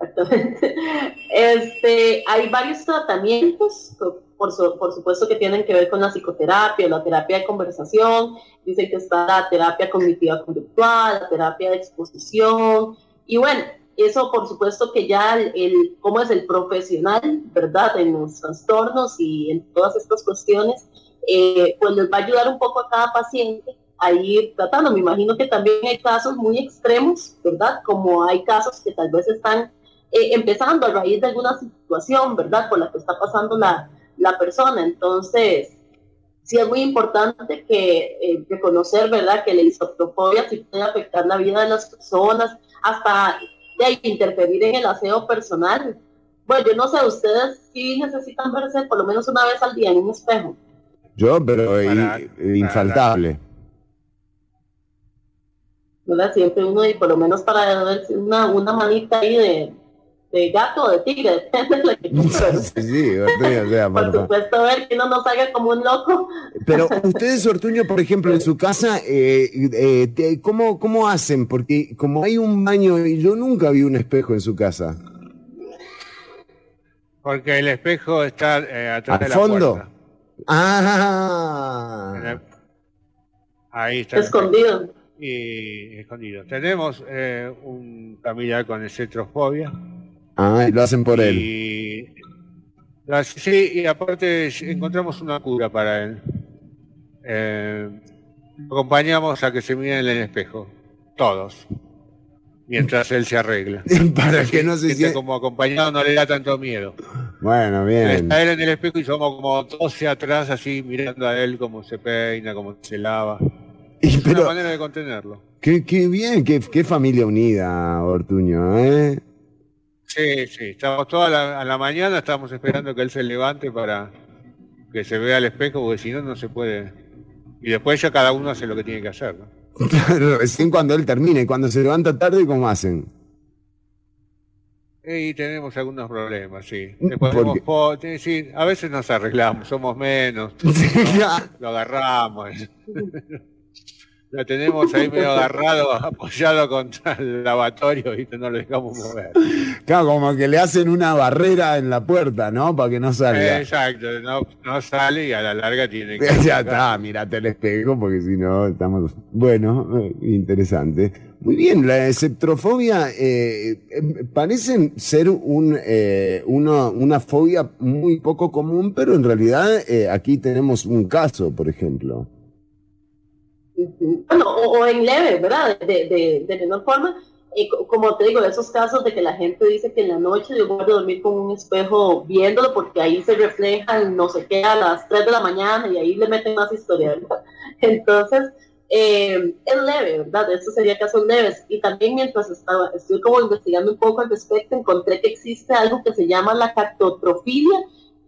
Este, hay varios tratamientos, por, su- por supuesto que tienen que ver con la psicoterapia, la terapia de conversación, dicen que está la terapia cognitiva conductual, la terapia de exposición, y bueno, eso por supuesto que ya el, el- cómo es el profesional, ¿verdad? En los trastornos y en todas estas cuestiones, eh, pues les va a ayudar un poco a cada paciente a ir tratando. Me imagino que también hay casos muy extremos, ¿verdad? Como hay casos que tal vez están eh, empezando a raíz de alguna situación, ¿verdad? Por la que está pasando la, la persona. Entonces, sí es muy importante que eh, reconocer, ¿verdad? Que la isoptofobia sí puede afectar la vida de las personas, hasta de ahí, interferir en el aseo personal. Bueno, yo no sé, ustedes sí necesitan verse por lo menos una vez al día en un espejo. Yo, pero i- infaltable. ¿verdad? Siempre uno, y por lo menos para verse una, una manita ahí de, de gato o de tigre, depende de la que Sí, sí, Ortuño, o sea, por supuesto ver que no salga como un loco. Pero ustedes, Ortuño, por ejemplo, en su casa, eh, eh, ¿cómo, ¿cómo hacen? Porque como hay un baño, y yo nunca vi un espejo en su casa. Porque el espejo está eh, atrás ¿Al de la fondo? puerta. Ah, el- Ahí está. el Escondido. Y escondido. Tenemos eh, un familiar con cetrofobia. Ah, y lo hacen por él. Y las- sí, y aparte encontramos una cura para él. Eh, lo acompañamos a que se mire en el espejo, todos, mientras él se arregla. Para que no se sienta- como acompañado no le da tanto miedo. Bueno, bien. Está él en el espejo y somos como 12 atrás, así mirando a él cómo se peina, cómo se lava. Es una manera de contenerlo. Qué, qué bien, qué, qué familia unida, Ortuño, ¿eh? Sí, sí, estamos toda la, a la mañana, estamos esperando que él se levante para que se vea al espejo, porque si no, no se puede. Y después ya cada uno hace lo que tiene que hacer. ¿no? Recién cuando él termine, cuando se levanta tarde, ¿cómo hacen? Y tenemos algunos problemas, sí. Después fotos, sí, a veces nos arreglamos, somos menos, lo agarramos. Lo tenemos ahí medio agarrado, apoyado contra el lavatorio y no lo dejamos mover. Claro, como que le hacen una barrera en la puerta, ¿no? Para que no salga. Exacto, no, no sale y a la larga tiene que... Ya está, mirate el espejo, porque si no estamos. Bueno, eh, interesante. Muy bien, la esceptrofobia eh, eh, parecen ser un, eh, una, una fobia muy poco común, pero en realidad eh, aquí tenemos un caso, por ejemplo. Bueno, o, en leve, ¿verdad? De, de, de menor forma. Co- como te digo, esos casos de que la gente dice que en la noche yo voy a dormir con un espejo viéndolo porque ahí se refleja el no sé qué a las 3 de la mañana y ahí le meten más historia, ¿verdad? Entonces, eh, es leve, ¿verdad? Estos serían casos leves. Y también mientras estaba, estoy como investigando un poco al respecto, encontré que existe algo que se llama la cactotrofilia,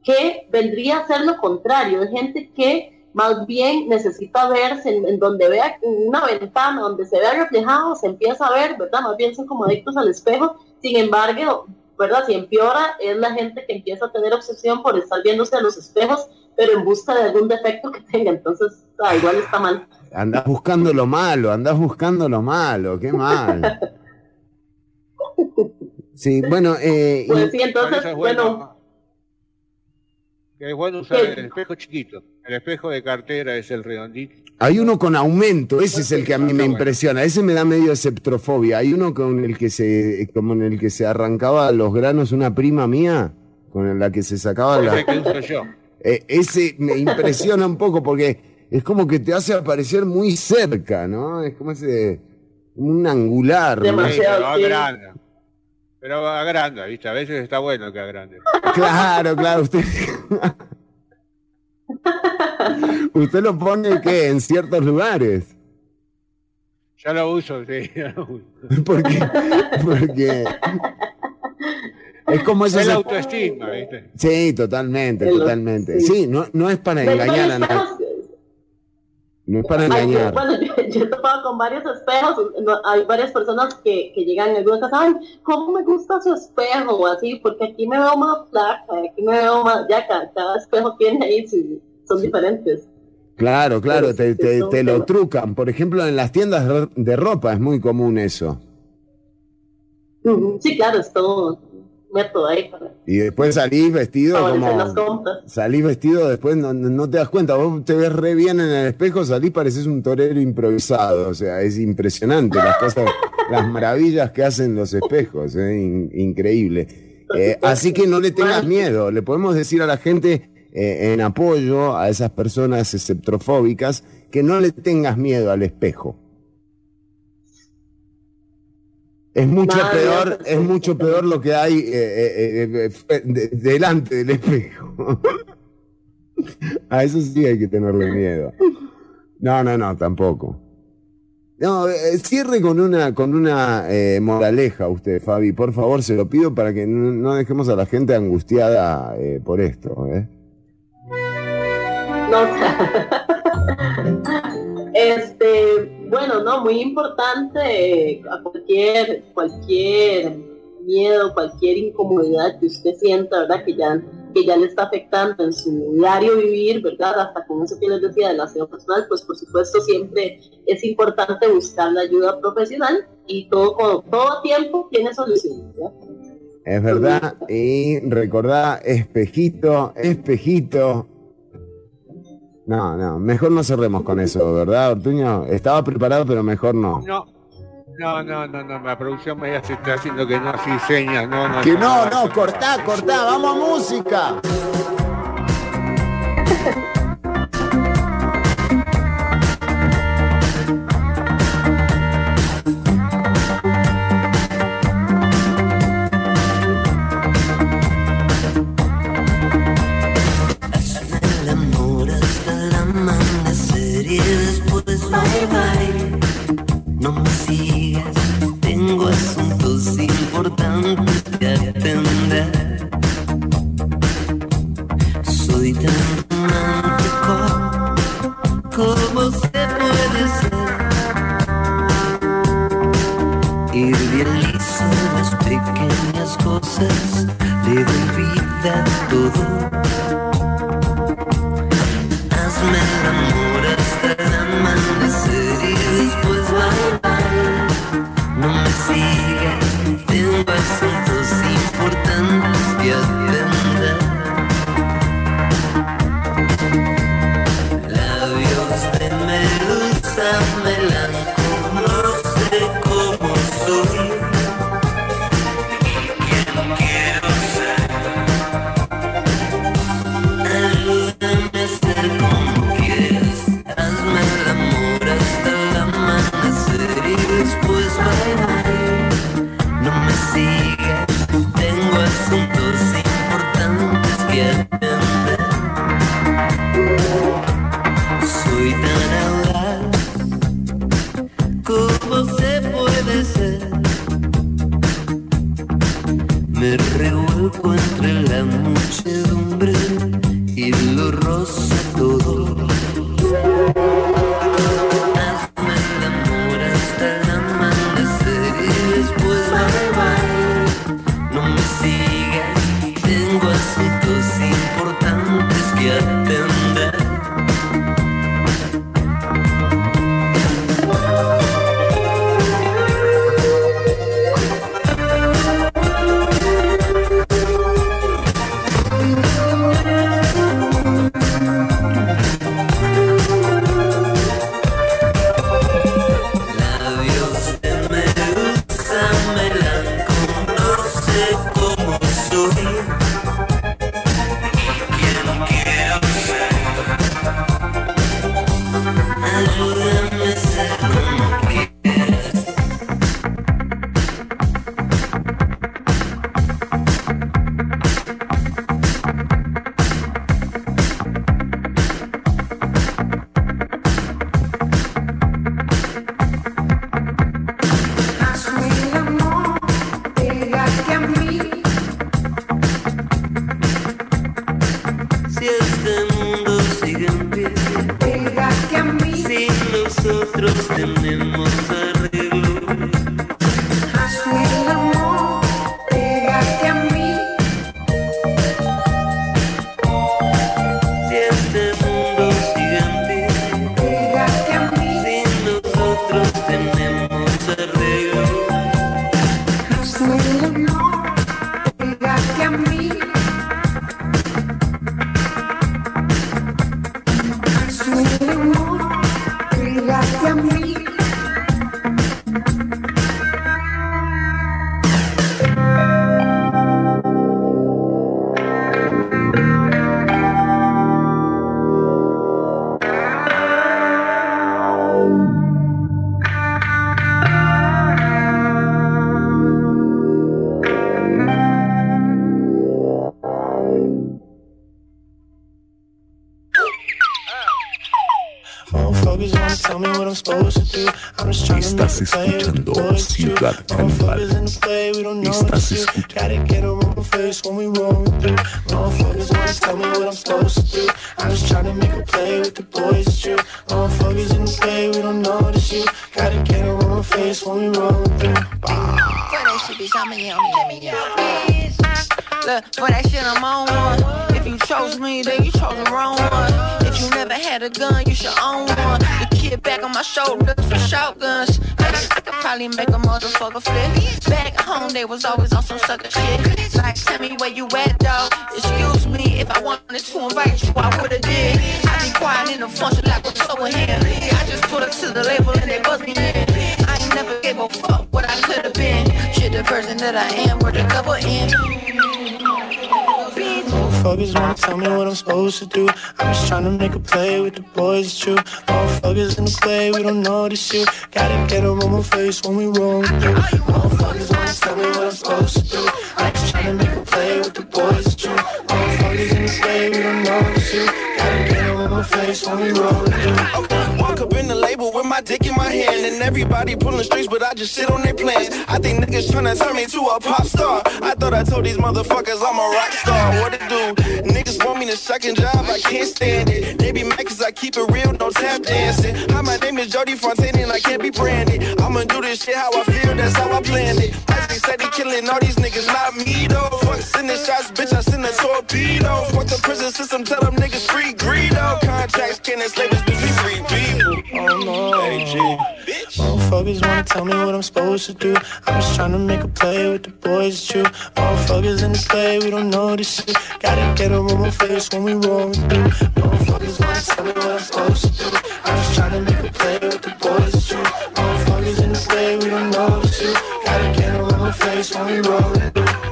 que vendría a ser lo contrario, es gente que más bien necesita verse en, en donde vea una ventana, donde se vea reflejado, se empieza a ver, ¿verdad? Más bien son como adictos al espejo, sin embargo, ¿verdad? Si empeora, es la gente que empieza a tener obsesión por estar viéndose a los espejos, pero en busca de algún defecto que tenga, entonces, ah, igual está mal. Andás buscando lo malo, andás buscando lo malo, qué mal. Sí, bueno, eh, y- Pues sí, entonces, bueno, es bueno usar el espejo chiquito. El espejo de cartera es el redondito. Hay uno con aumento, ese es el que a mí me impresiona, ese me da medio esceptrofobia. Hay uno con el que se, como en el que se arrancaba los granos una prima mía, con la que se sacaba Ese la... que uso yo. Eh, ese me impresiona un poco porque es como que te hace aparecer muy cerca, ¿no? Es como ese, un angular. ¿no? Sí, pero agranda. ¿viste? A veces está bueno que agrande. Claro, claro, usted... usted lo pone que en ciertos lugares. Ya lo uso, sí. ya lo uso. Porque, porque es como Es eso. la autoestima, ¿viste? Sí, totalmente, totalmente. sí. No, no es para engañar a nadie. No es para Ay, yo- bueno, yo, yo he topado con varios espejos. no, hay varias personas que, que llegan en alguna casa, ay, ¿cómo me gusta su espejo? O así, porque aquí me veo más flaca, aquí me veo más. Ya, cada, cada espejo tiene ahí, su- son diferentes. Claro, claro, te, te- lo trucan. Por ejemplo, en las tiendas de- ropa es muy común eso. Sí, claro, es todo ahí para Y después salís vestido las como... Salís vestido, después no, no- no te das cuenta. Vos te ves re bien en el espejo, salís, pareces un torero improvisado. O sea, es impresionante las cosas, las maravillas que hacen los espejos. ¿eh? In- increíble. Eh, así que no le tengas miedo. Le podemos decir a la gente eh, en apoyo a esas personas esceptrofóbicas que no le tengas miedo al espejo. Es mucho peor, es mucho peor lo que hay eh, eh, eh, de- delante del espejo. A eso sí hay que tenerle miedo. No, no, no, tampoco. No, cierre con una, con una moraleja usted, Fabi. Por favor, se lo pido para que no, no dejemos a la gente angustiada por esto. ¿eh? No, este, bueno, no, muy importante eh, a cualquier, cualquier miedo, cualquier incomodidad que usted sienta, ¿verdad? Que ya, que ya le está afectando en su diario vivir, ¿verdad? Hasta con eso que les decía del personal, pues por supuesto siempre es importante buscar la ayuda profesional y todo, con, todo tiempo tiene solución, ¿verdad? Es verdad. Y recordá, espejito, espejito. No, no, mejor no cerremos con eso, ¿verdad, Ortuño? Estaba preparado, pero mejor no. No, no, no, no, no, la producción me está haciendo que no, así señas, no, no. Que no, no, cortá, cortá, vamos a música. Gun, you should own one. The kid back on my shoulders for shotguns. I could probably make a motherfucker flip. Back home, they was always on some sucker shit. Like, tell me where you at, dog. Excuse me, if I wanted to invite you, I would've did. I be quiet in the function like what's over here. I just put up to the label and they buzz me in. I ain't never gave a fuck what I could've been. Shit, the person that I am, worth a couple in. Motherfuckers wanna tell me what I'm supposed to do. I'm just trying to make a play with the boys, it's true. Motherfuckers in the play, we don't notice you. Gotta get a room face when we roll through. Motherfuckers wanna tell me what I'm supposed to do. I'm just trying to make a play with the boys, it's true. Motherfuckers in the play, we don't notice you. Gotta get a room face when we roll through. Walk up in the label with my dick in my hand And everybody pulling strings but I just sit on their plans I think niggas tryna turn me to a pop star I thought I told these motherfuckers I'm a rock star What it do? Second job, I can't stand it. They be mad cause I keep it real, no tap dancing. Hi, my name is Jody Fontaine and I can't be branded. I'ma do this shit how I feel, that's how I planned it. They said he killing all these niggas, not me though. Fuck sending shots, bitch, I send a torpedo. Fuck the prison system, tell them niggas free greedo. Contracts can't enslave us, bitch, we free people. Oh no. Motherfuckers wanna tell me what I'm supposed to do. I'm just trying to make a play with the boys, it's true. Motherfuckers in the play, we don't know this shit. Gotta get a room face when we roll through. Motherfuckers wanna tell me what I'm supposed to do. I'm just trying to make a play with the boys, it's true. Motherfuckers in the play, we don't know this shit. Gotta get a room face when we roll through.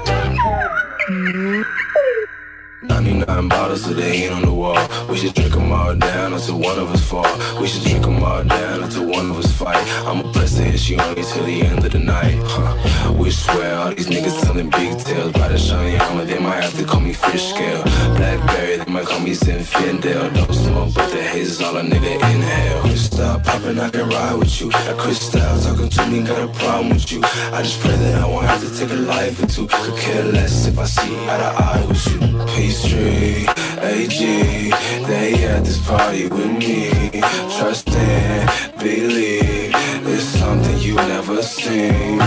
99 bottles of the heat on the wall. We should drink them all down until one of us fall. We should drink them all down until one of us fight. I'ma bless the hit you on me till the end of the night. Huh. We swear all these niggas telling big tales by the shiny armor. They might have to call me fish scale. Blackberry, they might call me Zinfandel. Don't smoke, but the haze is all a nigga inhale. Stop popping, I can ride with you. Like Crystal talking to me, got a problem with you. I just pray that I won't have to take a life or two. Could care less if I see eye to eye with you. Pastry, AG, they at this party with me. Trust and believe, it's something you never seen.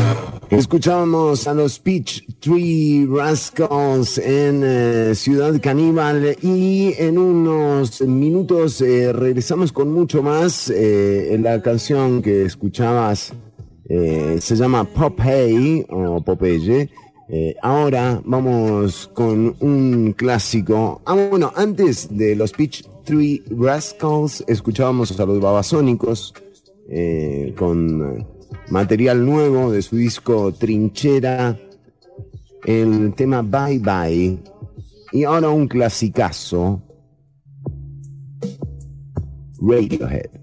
Escuchábamos a los Peach Tree Rascals en eh, Ciudad Caníbal y en unos minutos eh, regresamos con mucho más. Eh, la canción que escuchabas se llama Popeye o Popeye. Eh, ahora vamos con un clásico. Ah, bueno, antes de los Peach Tree Rascals escuchábamos a los Babasónicos eh, con material nuevo de su disco Trinchera, el tema Bye Bye. Y ahora un clasicazo, Radiohead.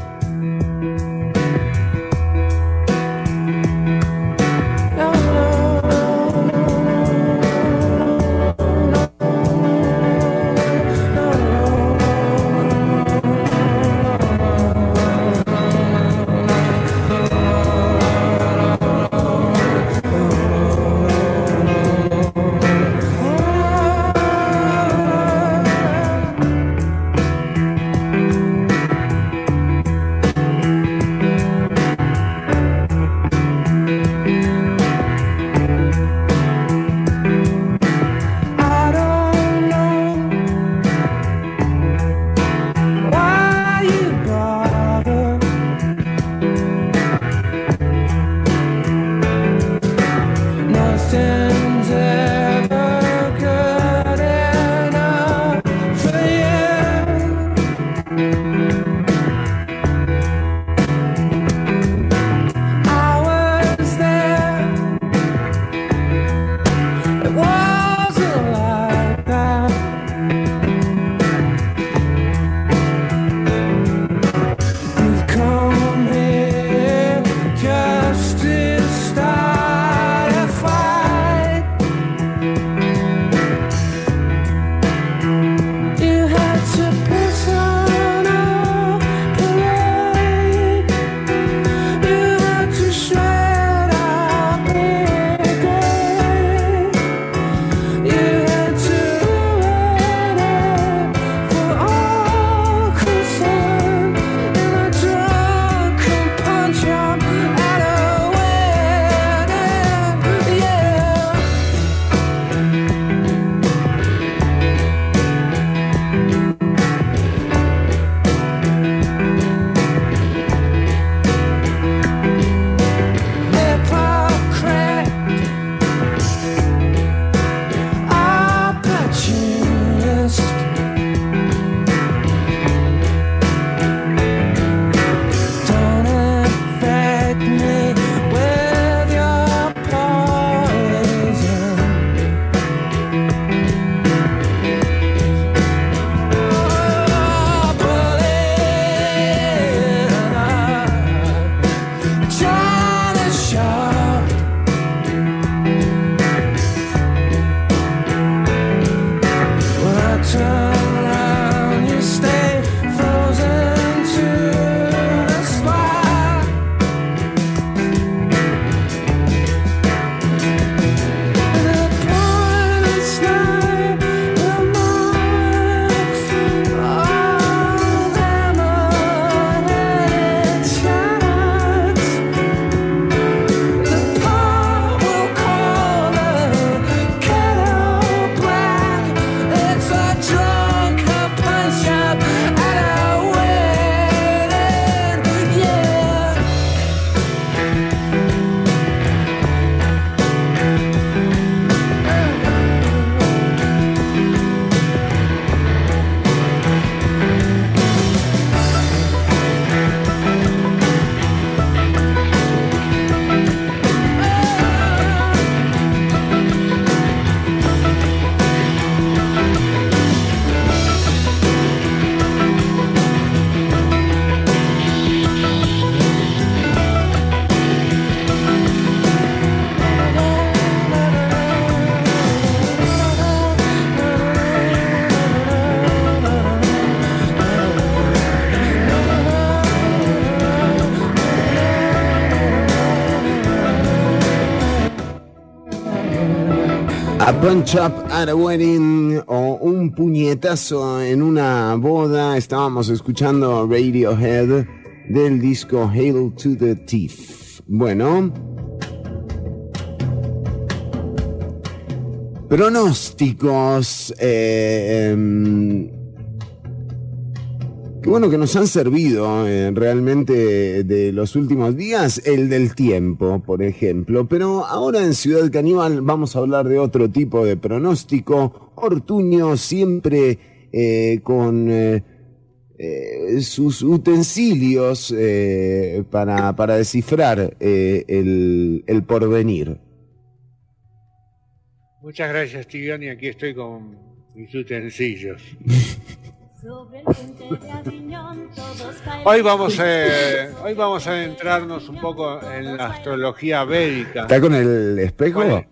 Punch Up at a Wedding o un puñetazo en una boda. Estábamos escuchando Radiohead del disco Hail to the Thief. Bueno. Pronósticos. eh, em, Qué bueno que nos han servido eh, realmente de los últimos días, el del tiempo, por ejemplo. Pero ahora en Ciudad Caníbal vamos a hablar de otro tipo de pronóstico. Ortuño siempre eh, con eh, eh, sus utensilios eh, para, para descifrar eh, el, el porvenir. Muchas gracias, Tigón, y aquí estoy con mis utensilios. Hoy vamos, a, hoy vamos a adentrarnos un poco en la astrología védica. ¿Está con el espejo? Bueno,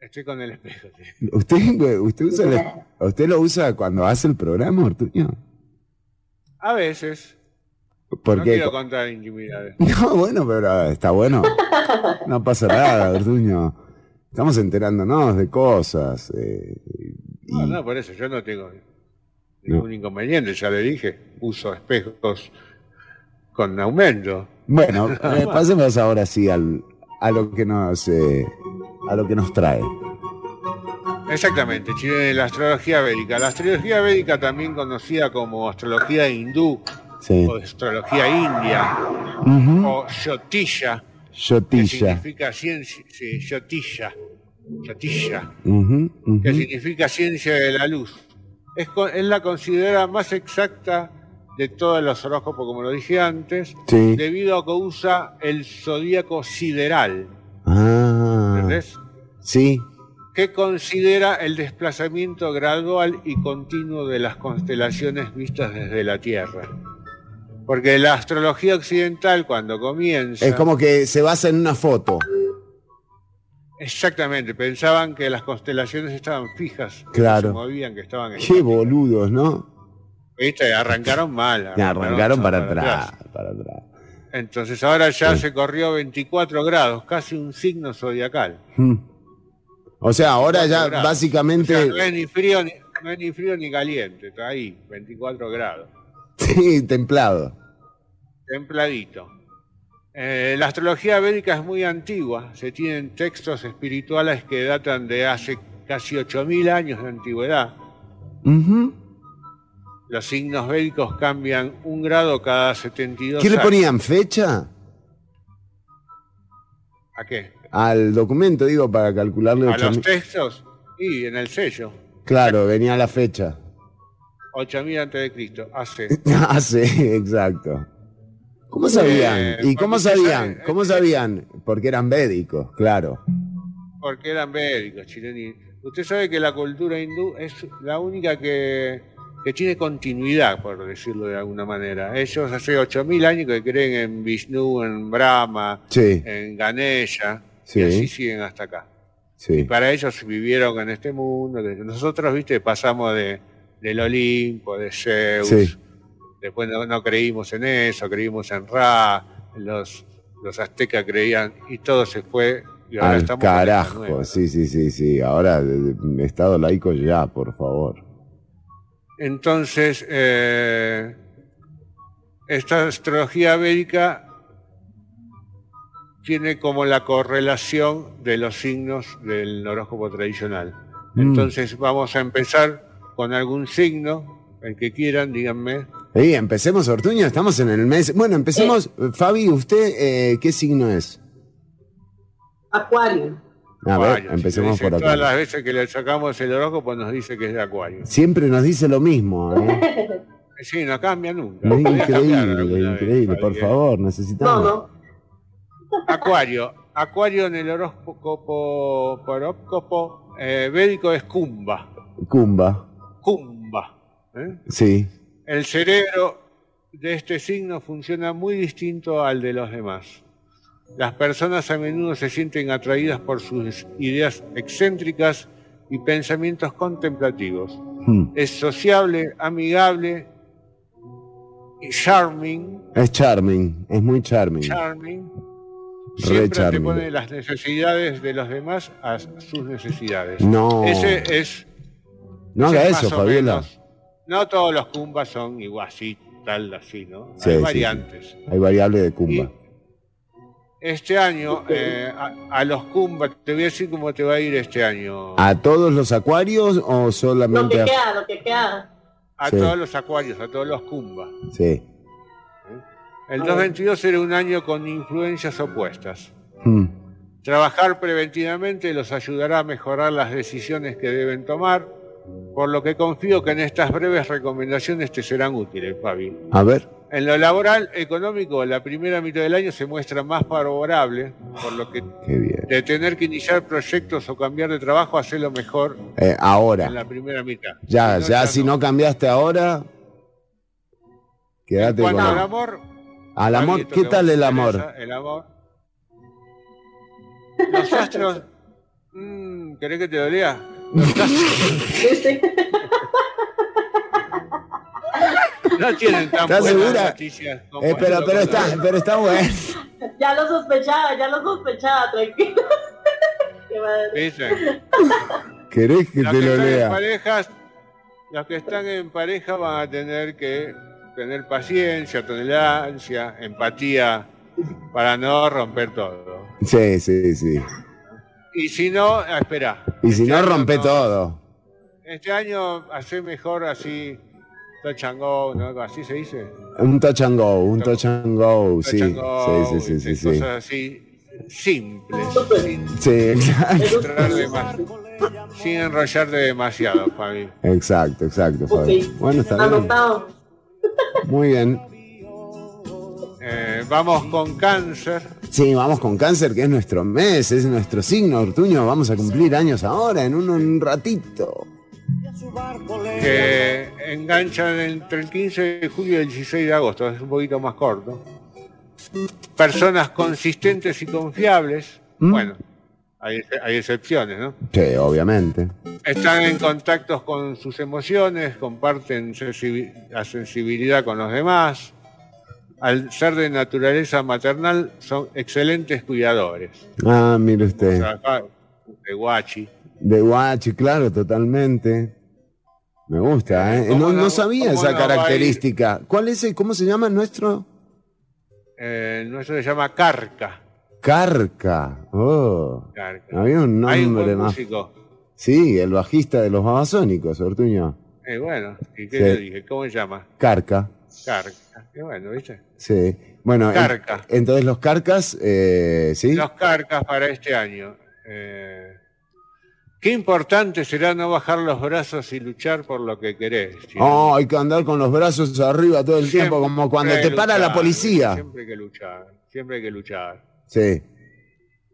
Estoy con el espejo. sí. ¿Usted, usted, usa el ¿Usted lo usa cuando hace el programa, Ortuño? A veces. No Porque quiero contar intimidades. No, bueno, pero está bueno. No pasa nada, Ortuño. Estamos enterándonos de cosas. eh, No, no, por eso yo no tengo ningún inconveniente, ya le dije. Uso espejos con aumento. Bueno, eh, pasemos ahora sí al, a lo que nos eh, a lo que nos trae. Exactamente, Chile, la astrología védica. La astrología védica, también conocida como astrología hindú Sí. o astrología india o que Jyotisha. significa ciencia, sí, que significa ciencia de la luz. Es, es la considerada más exacta de todos los horóscopos, como lo dije antes, Sí. debido a que usa el zodíaco sideral, Ah, ¿entendés? sí. que considera el desplazamiento gradual y continuo de las constelaciones vistas desde la Tierra. Porque la astrología occidental cuando comienza... Es como que se basa en una foto. Exactamente, pensaban que las constelaciones estaban fijas, que Claro. no se movían, que estaban... Qué boludos, ¿no? ¿Viste? Arrancaron mal. Arrancaron para atrás, para atrás. Entonces ahora ya Sí. se corrió 24 grados, casi un signo zodiacal. Mm. O sea, ahora ya 24 grados. básicamente... O sea, no es ni frío ni, no es ni frío ni caliente, está ahí, 24 grados. Sí, templado. templadito. Eh, la astrología védica es muy antigua, se tienen textos espirituales que datan de hace casi 8.000 años de antigüedad. Los signos védicos cambian un grado cada 72 ¿Qué le años. ponían fecha? ¿A qué? Al documento, digo, para calcularle ¿A los textos? Y en el sello, Claro, venía la fecha. 8.000 antes de Cristo, hace. sí, exacto. ¿Cómo sabían? Eh, ¿Y cómo sabían? ¿Cómo sabían? Porque eran védicos, claro. Porque eran védicos, chilenos. Usted sabe que la cultura hindú es la única que, que tiene continuidad, por decirlo de alguna manera. Ellos hace 8.000 años que creen en Vishnu, en Brahma, Sí. en Ganesha, Sí. y así siguen hasta acá. Sí. Y para ellos vivieron en este mundo. Nosotros, viste, pasamos de, del Olimpo, de Zeus. Después no, no creímos en eso, creímos en Ra. Los, los aztecas creían y todo se fue. Y ahora Al estamos carajo, nueva. sí, sí, sí, sí. Ahora, Estado laico ya, por favor. Entonces, eh, esta astrología védica tiene como la correlación de los signos del horóscopo tradicional. Mm. Entonces vamos a empezar con algún signo, el que quieran, díganme. Sí, empecemos, Ortuño, estamos en el mes. Bueno, empecemos. Eh. Fabi, ¿usted eh, qué signo es? Acuario. A ver, Acuario, empecemos por Todas acá. las veces que le sacamos el horóscopo nos dice que es de Acuario. Siempre nos dice lo mismo, ¿eh? Sí, no cambia nunca. Es increíble, vez, increíble. Por favor, necesitamos. Acuario. Acuario en el horóscopo, horóscopo eh, védico es Kumba. Cumba, Kumba. ¿eh? sí. El cerebro de este signo funciona muy distinto al de los demás. Las personas a menudo se sienten atraídas por sus ideas excéntricas y pensamientos contemplativos. Hmm. Es sociable, amigable y charming, Es charming, es muy charming. charming Siempre te Charlie. pone las necesidades de los demás a sus necesidades. No. Ese es. No haga es eso, Fabiola. menos- No todos los cumbas son igual, así, tal, así, ¿no? Sí, Hay sí, variantes. sí. Hay variable de cumba. Este año, eh, a, a los cumbas, te voy a decir cómo te va a ir este año. ¿A todos los acuarios o Lo solamente que a.? queda, lo que queda. A Sí. todos los acuarios, a todos los cumbas. Sí. El 2022 será un año con influencias opuestas. Mm. Trabajar preventivamente los ayudará a mejorar las decisiones que deben tomar, por lo que confío que en estas breves recomendaciones te serán útiles, Fabi. A ver. En lo laboral, económico, la primera mitad del año se muestra más favorable, por lo que Qué bien. de tener que iniciar proyectos o cambiar de trabajo, hacerlo mejor Eh, en ahora. la primera mitad. Ya, Si no, ya, si no cambiaste ahora, quédate con. Al amor, Al amor, Fabi, ¿qué tal el amor? interesa, El amor. Los astros. mm, ¿Querés que te astros no tienen tan ¿Estás segura? noticias como Eh, pero, pero está, pero está bueno. Ya lo sospechaba, ya lo sospechaba, tranquilo. Qué. ¿Querés que Los te que lo lea? parejas, los que están en pareja van a tener que tener paciencia, tolerancia, empatía para no romper todo. Sí, sí, sí. Y si no, ah, espera. Y si Este no, rompe no. todo. Este año hace mejor así, touch and go, ¿no? Así se dice. Un touch and go, un touch and go, Touch sí. and go, Sí, sí, sí, sí, sí. Cosas así simples, sin, Sí, sin enrollarte demasiado, Fabi. Exacto, exacto, Fabi. Bueno, está bien. Anotado. Muy bien. Eh, vamos con cáncer. Sí, vamos con cáncer, que es nuestro mes, es nuestro signo, Ortuño. Vamos a cumplir años ahora, en un, un ratito. que enganchan entre el 15 de julio y el 16 de agosto, es un poquito más corto. Personas consistentes y confiables, bueno, hay, hay excepciones, ¿no? Sí, obviamente. Están en contactos con sus emociones, comparten sensibi- la sensibilidad con los demás. Al ser de naturaleza maternal, son excelentes cuidadores. Ah, mire usted. De guachi. De guachi, claro, totalmente. Me gusta, ¿eh? ¿Cómo No, sabía esa característica. ¿Cuál es el, cómo se llama nuestro? Eh, nuestro se llama Carca. Carca. Oh. Carca. Había un Hay un nombre más. músico. Sí, el bajista de los babasónicos, Ortuño. Eh, bueno, ¿y qué Sí. le dije? ¿Cómo se llama? Carca. Carca. Qué bueno, ¿viste? Sí. Bueno, en- Carca. entonces los carcas, eh, ¿sí? Los carcas para este año. Eh, qué importante será no bajar los brazos y luchar por lo que querés. chico. Oh, hay que andar con los brazos arriba todo el tiempo, como cuando te para la policía. Siempre hay que luchar, siempre hay que luchar. Sí.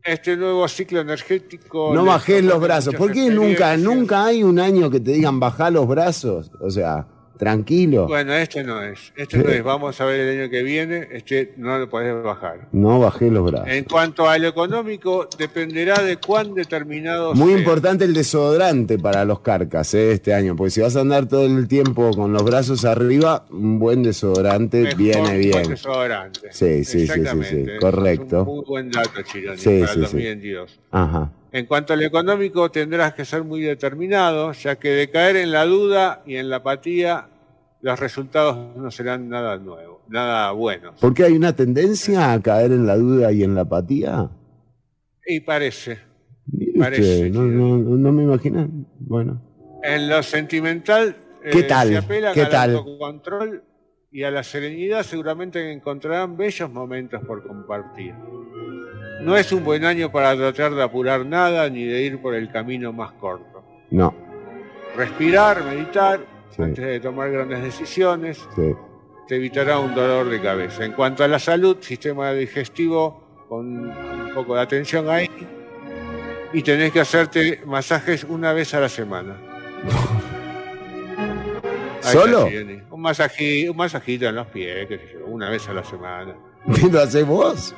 Este nuevo ciclo energético... No bajes los brazos. ¿Por qué nunca, nunca hay un año que te digan bajar los brazos? O sea, tranquilo. Bueno, este no es. Este no es. Vamos a ver el año que viene. Este no lo podés bajar. No bajé los brazos. En cuanto a lo económico, dependerá de cuán determinado Muy sea. importante el desodorante para los carcas eh, este año, porque si vas a andar todo el tiempo con los brazos arriba, un buen desodorante Mejor viene un buen bien. desodorante. Sí, sí, sí, sí, sí, correcto. Es un muy buen dato, Chironi, Sí, para sí. 2022. Ajá. En cuanto a lo económico, tendrás que ser muy determinado, ya que de caer en la duda y en la apatía, los resultados no serán nada nuevo, nada buenos. ¿Por qué hay una tendencia a caer en la duda y en la apatía? Y parece. Mire Parece, usted, no, no, no me imagino. Bueno. En lo sentimental, eh, ¿Qué tal? se apelan ¿Qué al tal? autocontrol y a la serenidad, seguramente encontrarán bellos momentos por compartir. No es un buen año para tratar de apurar nada ni de ir por el camino más corto. No. Respirar, meditar, Sí. antes de tomar grandes decisiones, Sí. te evitará un dolor de cabeza. En cuanto a la salud, sistema digestivo, con un poco de atención ahí, y tenés que hacerte masajes una vez a la semana. Ahí ¿Solo? Un, masaji- un masajito en los pies, qué sé yo, una vez a la semana. ¿Lo haces vos?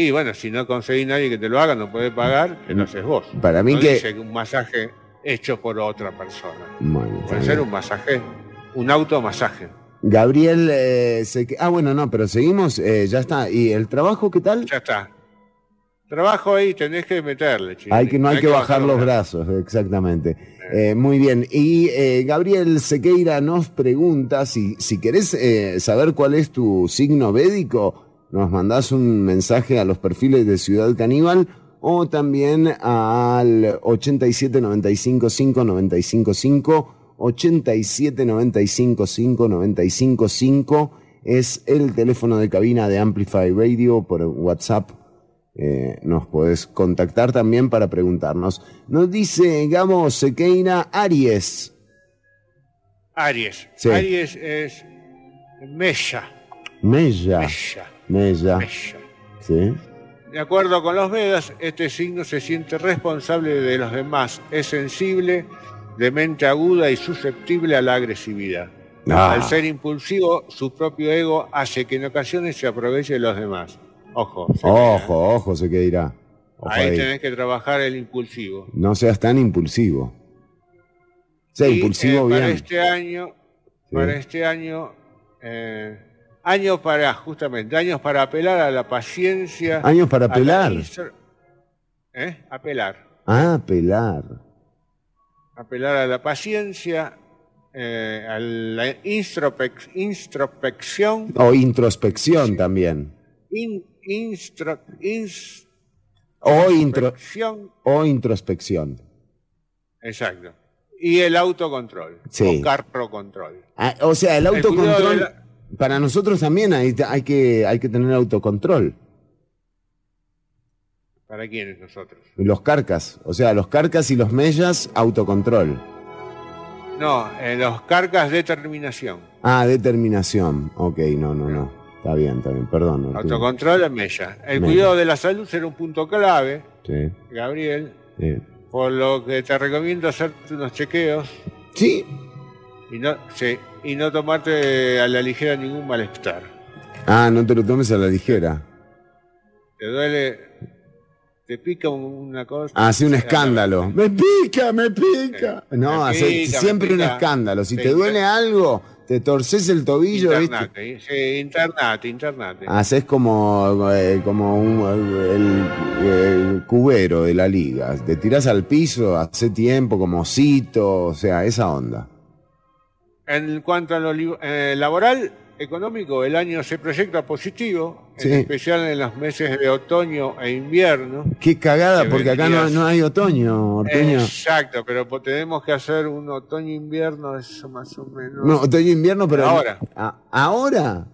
Y bueno, si no conseguís nadie que te lo haga, no puede pagar, que lo haces vos. Para mí No que- dice un masaje hecho por otra persona. Bueno, Puede ser un masaje, un automasaje. Gabriel, eh, se ah, bueno, no, pero seguimos, eh, ya está. ¿Y el trabajo qué tal? Ya está. Trabajo ahí, tenés que meterle. Hay que, no hay, que bajar los brazos, exactamente. Eh, muy bien. Y eh, Gabriel Sequeira nos pregunta si, si querés eh, saber cuál es tu signo védico, nos mandás un mensaje a los perfiles de Ciudad Caníbal o también al 87 95 5 95 5, 87 95 5 95 5 es el teléfono de cabina de Amplify Radio por WhatsApp eh, nos podés contactar también para preguntarnos. Nos dice Gabo Sequeira Aries. Aries. Sí. Aries es. Mella. Mella. Mella. Mella. Sí. De acuerdo con los Vedas, este signo se siente responsable de los demás, es sensible, de mente aguda y susceptible a la agresividad. Ah. Al ser impulsivo, su propio ego hace que en ocasiones se aproveche de los demás. Ojo, se- Ojo, ojo, Sequeira. Ojo ahí ahí. tenés que trabajar el impulsivo. No seas tan impulsivo. Sea Y, impulsivo eh, para bien. este año, para este año, eh, años para, justamente, años para apelar a la paciencia. Años para apelar. ¿Eh? Apelar. Ah, pelar. apelar a la paciencia, eh, a la introspec- introspección, O introspección también. in- instro- ins- O, intro, introspección, o introspección. exacto, y el autocontrol, Sí. o carrocontrol. Ah, o sea, el autocontrol. Para nosotros también hay, hay, que, hay que tener autocontrol. ¿Para quiénes nosotros? Los carcas. O sea, los carcas y los mellas, autocontrol. No, en los cargas determinación. Ah, determinación. Ok, no, no, no. Está bien, está bien. Perdón. Autocontrol en mella. El Mella. cuidado de la salud será un punto clave, Sí, Gabriel, sí. por lo que te recomiendo hacerte unos chequeos. Sí. Y no, sí, y no tomarte a la ligera ningún malestar. Ah, no te lo tomes a la ligera. Te duele, te pica un- una cosa. Hace un escándalo. Me pica, me pica. No, Me pica, siempre un escándalo. Si Sí, te duele algo, te torces el tobillo, ¿viste? Internate, sí, internate, internate. Haces como, eh, como un- el, el cubero de la liga. Te tirás al piso hace tiempo, como osito, o sea, esa onda. En cuanto a lo eh, laboral, económico, el año se proyecta positivo, Sí. en especial en los meses de otoño e invierno. Qué cagada, Que porque acá no, hay otoño, Ortuño. Exacto, pero tenemos que hacer un otoño-invierno, eso más o menos. No, otoño-invierno, pero... Ahora. Ah, ¿Ahora?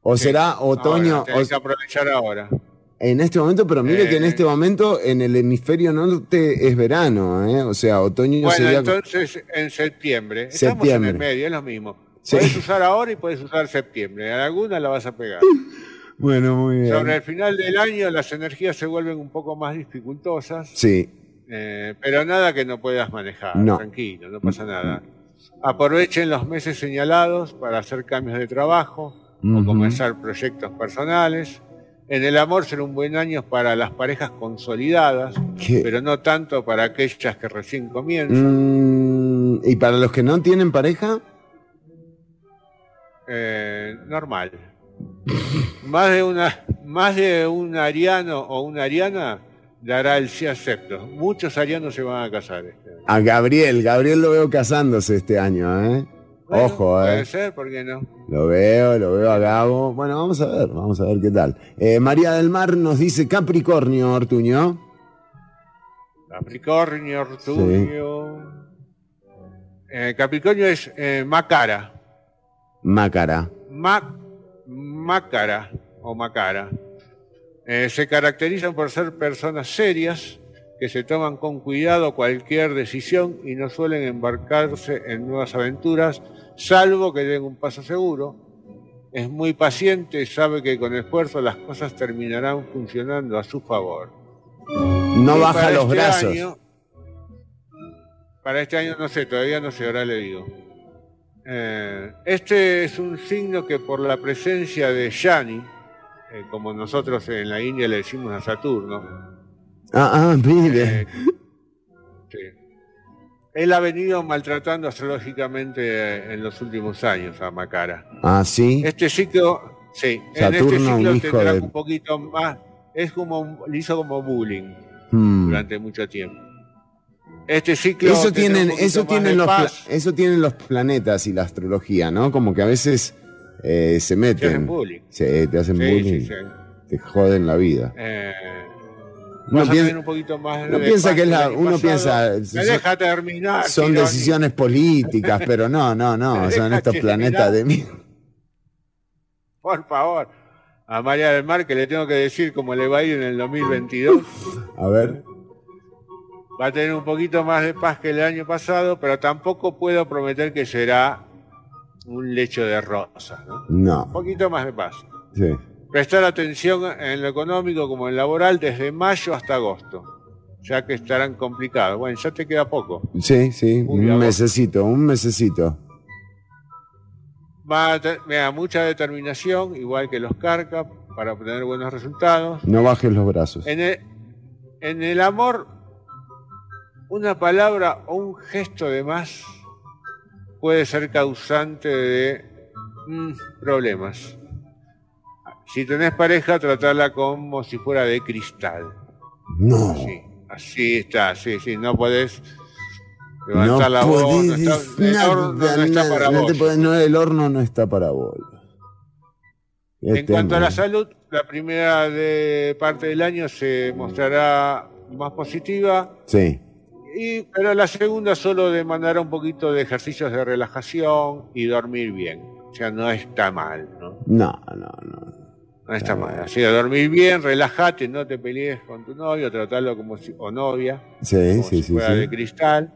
¿O será otoño? Ahora, tenés o- que aprovechar ahora. En este momento, pero mire Eh. que en este momento en el hemisferio norte es verano, ¿eh? O sea, otoño Bueno, sería... entonces en septiembre. Estamos en Septiembre. el medio, es lo mismo. Sí. Puedes usar ahora y puedes usar septiembre. En alguna la vas a pegar. Bueno, muy bien. Sobre el final del año las energías se vuelven un poco más dificultosas, Sí, eh, pero nada que no puedas manejar. No. Tranquilo, no pasa nada. Aprovechen los meses señalados para hacer cambios de trabajo o comenzar proyectos personales. En el amor será un buen año para las parejas consolidadas, ¿Qué? pero no tanto para aquellas que recién comienzan. Mm, ¿Y para los que no tienen pareja? Eh, normal. más de una, más de un ariano o una ariana dará el sí acepto. Muchos arianos se van a casar. este año. A Gabriel, Gabriel lo veo casándose este año, ¿eh? Bueno, Ojo, Puede ¿eh? ser, ¿por qué no? Lo veo, lo veo a Gabo. Bueno, vamos a ver, vamos a ver qué tal. Eh, María del Mar nos dice Capricornio, Ortuño. Capricornio, Ortuño. Eh, Capricornio es eh, Macara. Mácara. Ma- Mácara o Macara. Eh, se caracterizan por ser personas serias que se toman con cuidado cualquier decisión y no suelen embarcarse en nuevas aventuras, salvo que den un paso seguro. Es muy paciente, sabe que con esfuerzo las cosas terminarán funcionando a su favor. No Y baja los este brazos. año- para este año no sé, todavía no sé, ahora le digo. Eh, este es un signo que por la presencia de Yani, eh, como nosotros en la India le decimos a Saturno, Ah, ah, mire. sí. Él ha venido maltratando astrológicamente eh, en los últimos años a Macara. Ah, sí. Este ciclo, sí, en este Saturno, un ciclo hijo tendrá de- un poquito más, es como, le hizo como bullying Hmm. durante mucho tiempo. Este ciclo Eso tienen, un eso tienen los, eso tienen los planetas y la astrología, ¿no? Como que a veces eh, se meten. hacen bullying. Sí, te hacen Sí, bullying. sí, sí. Te joden la vida. Eh, Uno piensa- tener un poquito más uno de piensa paz que es la- uno pasado. piensa, deja terminar. Son decisiones políticas, pero no, no, no. Son estos planetas de mí. Por favor. A María del Mar que le tengo que decir cómo le va a ir en el 2022. A ver. Va a tener un poquito más de paz que el año pasado, pero tampoco puedo prometer que será un lecho de rosas. ¿no? Un No. poquito más de paz. Sí. Prestar atención en lo económico como en laboral desde mayo hasta agosto, ya que estarán complicados. Bueno, ya te queda poco. Sí, sí. Un mesecito, un mesecito. Va a tener mucha determinación, igual que los Carca, para obtener buenos resultados. No bajes los brazos. En el, en el amor, una palabra o un gesto de más puede ser causante de mm, problemas. Si tenés pareja, tratarla como si fuera de cristal. No. Sí, así está, sí, sí, no podés levantar no la voz, no está, el nada, horno no está nada, para no vos. te podés- no, el horno no está para vos. En Este cuanto a la salud, la primera de parte del año se mostrará más positiva, Sí. y, pero la segunda solo demandará un poquito de ejercicios de relajación y dormir bien. O sea, no está mal, ¿no? No, no, no. No está mal. Así que dormir bien, relájate, no te pelees con tu novio, tratarlo como si, o novia, Sí, como sí, si sí, fuera de cristal,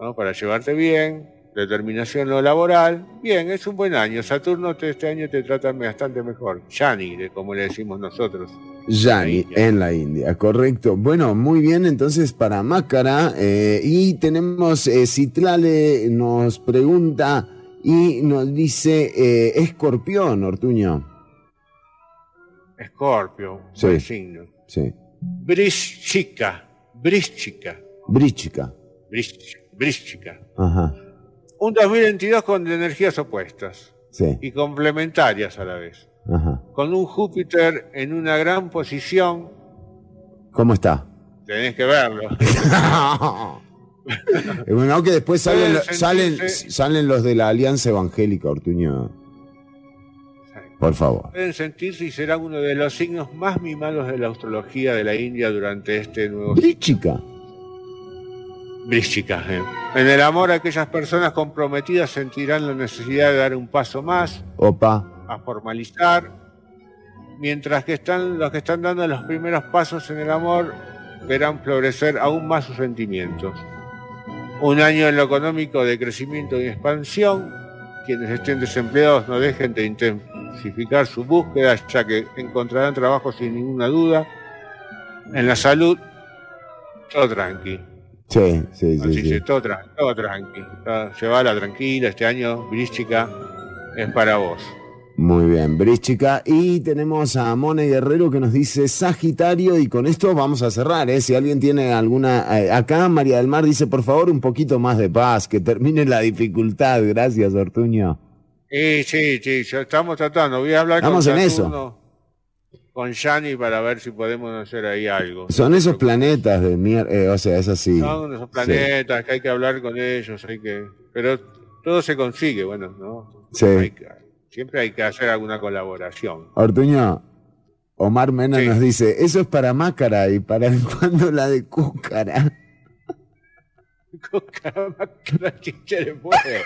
¿no? Para llevarte bien, determinación en lo laboral. Bien, es un buen año. Saturno te- este año te trata bastante mejor. Yani, como le decimos nosotros. Yani, en la India, correcto. Bueno, muy bien, entonces para Mácara. eh, y tenemos, eh, Citlale nos pregunta y nos dice, eh, escorpión, Ortuño. Escorpio, Sí. buen signo. Sí. Brischica, Brischica. Brischica, Brischica. Ajá. Un 2022 con energías opuestas Sí. y complementarias a la vez. Ajá. Con un Júpiter en una gran posición, ¿Cómo está? tenés que verlo. Bueno, que después salen, salen los de la Alianza Evangélica, Ortuño. Por favor. Pueden sentirse y serán uno de los signos más mimados de la astrología de la India durante este nuevo Bríchica. Brística, eh. En el amor, aquellas personas comprometidas sentirán la necesidad de dar un paso más, Opa. a formalizar, mientras que están los que están dando los primeros pasos en el amor verán florecer aún más sus sentimientos. Un año en lo económico de crecimiento y expansión. Quienes estén desempleados no dejen de intensificar su búsqueda, ya que encontrarán trabajo sin ninguna duda. En la salud, todo tranqui. Sí, sí, sí. Así sí. que todo, tra- todo tranqui. Llevala tranquila, este año Brística es para vos. Muy bien, Bríchica. Y tenemos a Mone Guerrero que nos dice Sagitario y con esto vamos a cerrar. ¿eh? Si alguien tiene alguna... eh, acá María del Mar dice, por favor, un poquito más de paz, que termine la dificultad. Gracias, Ortuño. Sí, sí, sí, estamos tratando. Voy a hablar Estamos con en eso. Con Yanni para ver si podemos hacer ahí algo. Son esos planetas de mierda, o sea, es así. Son esos Sí. planetas que hay que hablar con ellos, hay que, pero todo se consigue, bueno, ¿no? Sí. Hay que- siempre hay que hacer alguna colaboración. Ortuño, Omar Mena Sí. nos dice, eso es para Mácara y para cuando la de Cúcara. La chicha le puede.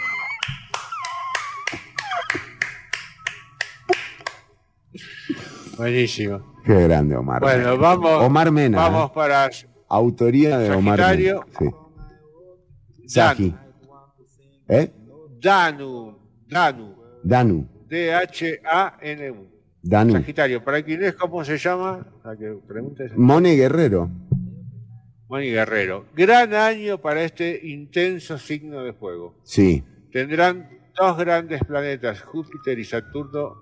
Buenísimo. Qué grande, Omar. Bueno, Mena. vamos. Omar Mena. Vamos ¿eh? para Autoría de Omar. Mena. Sí. Sagi. ¿Eh? Danu. Danu. Danu. D-H-A-N-U. Sagitario. Para quien es, ¿cómo se llama? A que. Mone Guerrero. Moni Guerrero. Gran año para este intenso signo de fuego. Sí. Tendrán dos grandes planetas, Júpiter y Saturno,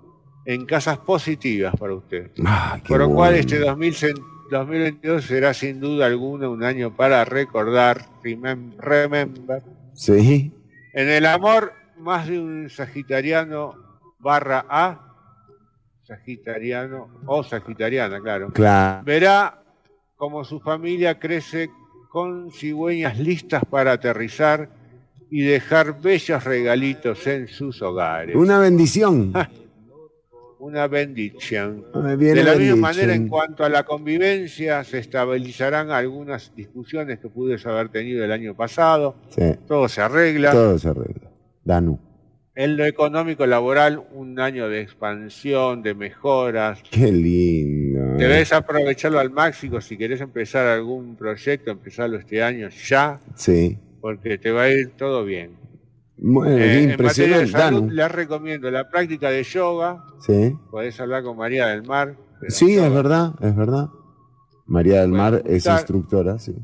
en casas positivas para usted. Ah, qué Por lo cual bueno. este 2000 se- 2022 será sin duda alguna un año para recordar, remem- remember. Sí. En el amor, más de un sagitariano barra A, sagitariano o sagitariana, claro, Claro. verá como su familia crece con cigüeñas listas para aterrizar y dejar bellos regalitos en sus hogares. Una bendición. Una bendición. Viene De la misma manera, en cuanto a la convivencia, se estabilizarán algunas discusiones que pude haber tenido el año pasado. Sí. Todo se arregla. Todo se arregla. Danu. En lo económico laboral, un año de expansión, de mejoras. Qué lindo. eh. Debes aprovecharlo al máximo. Si querés empezar algún proyecto, empezarlo este año ya, Sí. porque te va a ir todo bien. Bueno, Eh, qué en materia de impresionante. salud, Danu. les recomiendo la práctica de yoga. Sí. Podés hablar con María del Mar. Sí, es verdad, es verdad. María del Mar es instructora, sí.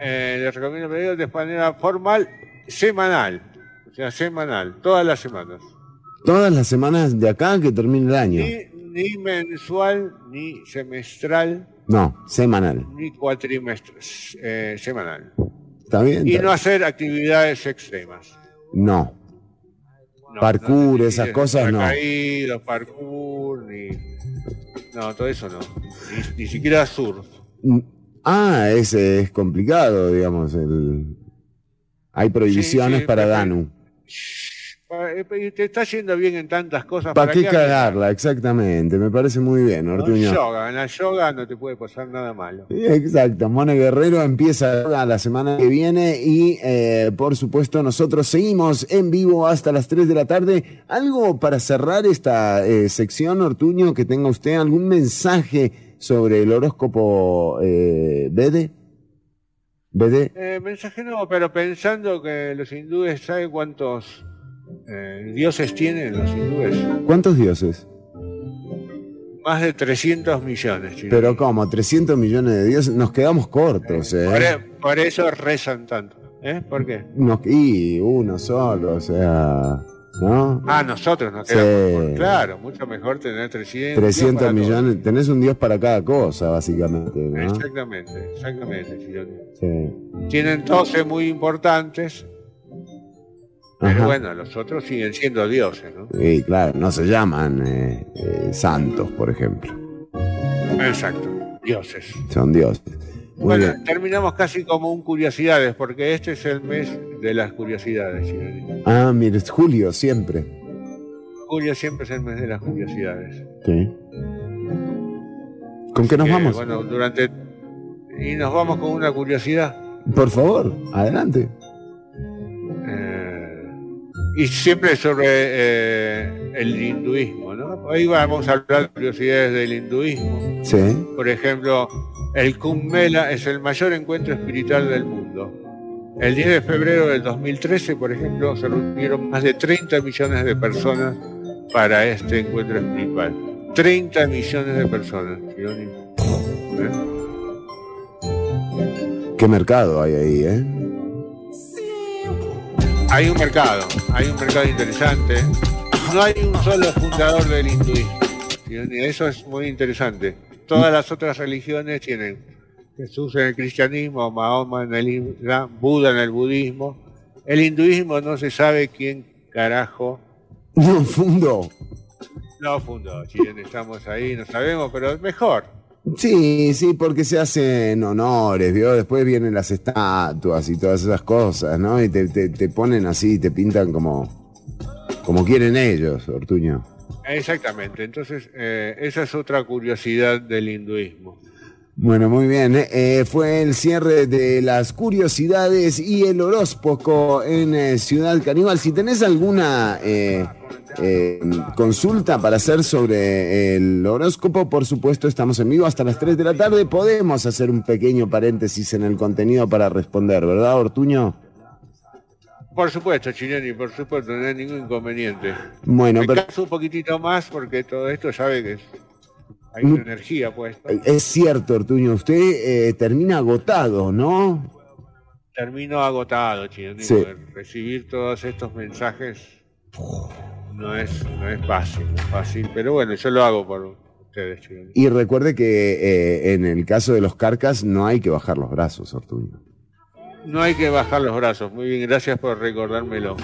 Eh, les recomiendo pedir de manera formal, semanal. Sea, semanal, todas las semanas. Todas las semanas de acá que termine el año. Ni, ni mensual, ni semestral, No, semanal. ni cuatrimestral, eh, semanal. ¿Está bien? Y Está no hacer actividades extremas. No. No, Parkour, no esas cosas no. paracaídas, parkour, ni... No, todo eso no. Ni, ni siquiera surf. Mm, Ah, ese es complicado, digamos. El... Hay prohibiciones sí, para Danu. Eh, Te está yendo bien en tantas cosas. ¿Para qué cagarla? Exactamente. Me parece muy bien, No, Ortuño. yoga, en la yoga no te puede pasar nada malo. Exacto, Mone Guerrero empieza la semana que viene y eh, por supuesto nosotros seguimos en vivo hasta las 3 de la tarde. ¿Algo para cerrar esta eh, sección, Ortuño, que tenga usted algún mensaje sobre el horóscopo eh, Bede? ¿Bede? Eh, mensaje no, pero pensando que los hindúes, ¿saben cuántos eh, dioses tienen los hindúes? ¿Cuántos dioses? Más de 300 millones. chicos. Pero como 300 millones de dioses, nos quedamos cortos, ¿eh? Por, e- por eso rezan tanto. ¿Eh? ¿Por qué? Nos- y uno solo, o sea, ¿no? Ah, nosotros nos Sí. quedamos. Claro, mucho mejor tener 300, 300 para todos. millones, tenés un dios para cada cosa, básicamente, ¿no? Exactamente, exactamente. Sí. Tienen 12 muy importantes, pero bueno, los otros siguen siendo dioses, ¿no? Y claro, no se llaman eh, eh, santos, por ejemplo. Exacto, dioses. Son dioses. Muy Bueno, bien. terminamos casi como un curiosidades, porque este es el mes de las curiosidades. Ah, mire, es Julio, siempre. Julio siempre es el mes de las curiosidades. Sí. ¿Con qué nos Que, vamos? Bueno, durante... Y nos vamos con una curiosidad. Por favor, adelante. Eh, y siempre sobre eh, el hinduismo. Hoy vamos a hablar de curiosidades del hinduismo. Sí. Por ejemplo, el Kumbh Mela es el mayor encuentro espiritual del mundo. El 10 de febrero del 2013, por ejemplo, se reunieron más de 30 millones de personas para este encuentro espiritual. 30 millones de personas. ¿Eh? ¿Qué mercado hay ahí, eh? Hay un mercado, hay un mercado interesante. No hay un solo fundador del hinduismo. Chironi. Eso es muy interesante. Todas las otras religiones tienen Jesús en el cristianismo, Mahoma en el Islam, Buda en el budismo. El hinduismo no se sabe quién carajo No, fundo. lo fundó. Chironi. Estamos ahí, no sabemos, pero es mejor. Sí, sí, porque se hacen honores, ¿vio? Después vienen las estatuas y todas esas cosas, ¿no? Y te, te, te ponen así, te pintan como, como quieren ellos, Ortuño. Exactamente. Entonces, eh, esa es otra curiosidad del hinduismo. Bueno, muy bien. ¿eh? Eh, fue el cierre de las curiosidades y el horóscopo en eh, Ciudad Caníbal. Si tenés alguna eh, consulta para hacer sobre el horóscopo, por supuesto, estamos en vivo hasta las 3 de la tarde. Podemos hacer un pequeño paréntesis en el contenido para responder, ¿verdad, Ortuño? Por supuesto, Chileni, por supuesto, no hay ningún inconveniente. Bueno, pero... Un poquitito más porque todo esto sabe que es hay mm. una energía puesta. Eh, es cierto, Ortuño, usted eh, termina agotado, ¿no? Termino agotado, chino. Sí. Recibir todos estos mensajes no es, no es fácil, es fácil, pero bueno, yo lo hago por ustedes, chino. Y recuerde que eh, en el caso de los carcas no hay que bajar los brazos, Ortuño. No hay que bajar los brazos. Muy bien, gracias por recordármelo.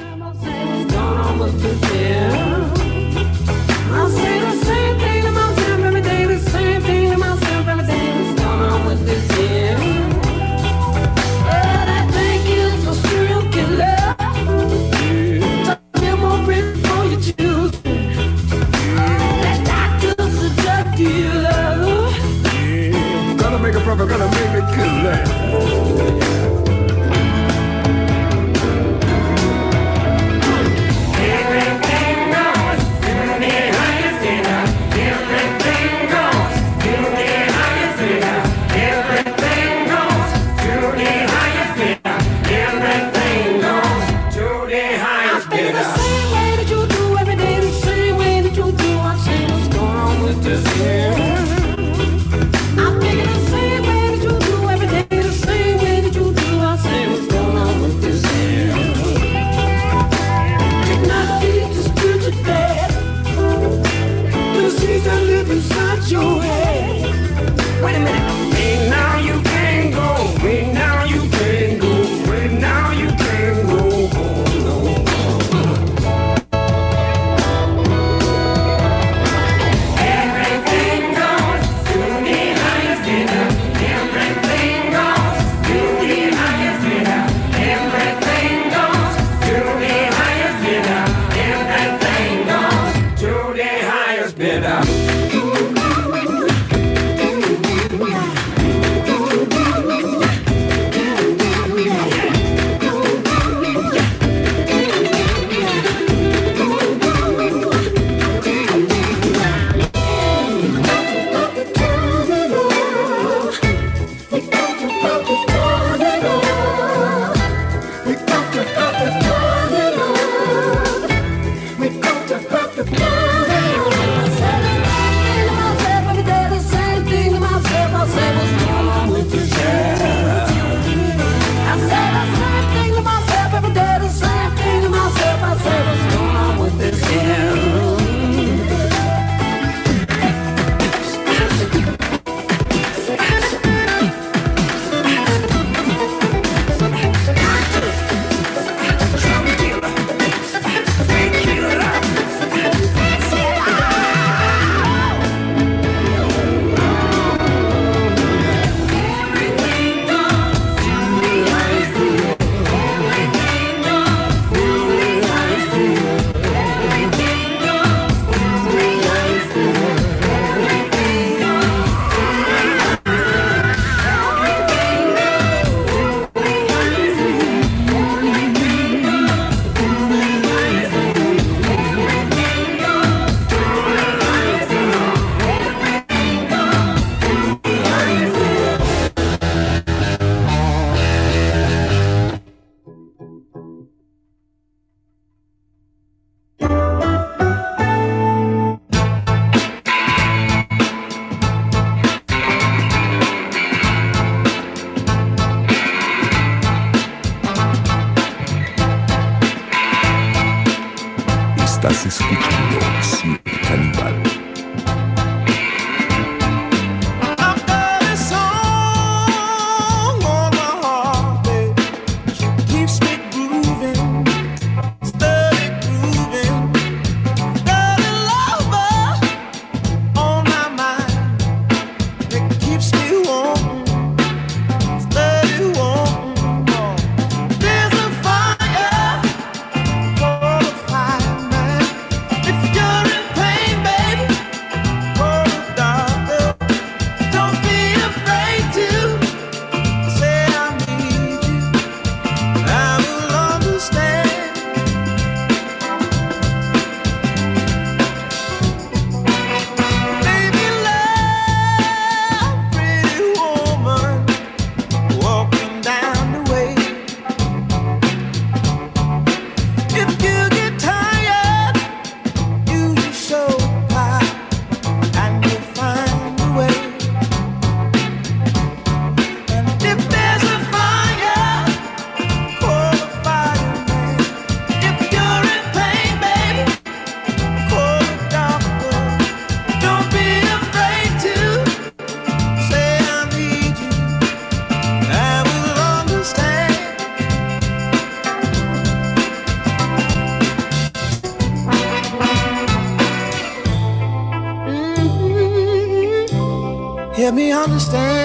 me understand.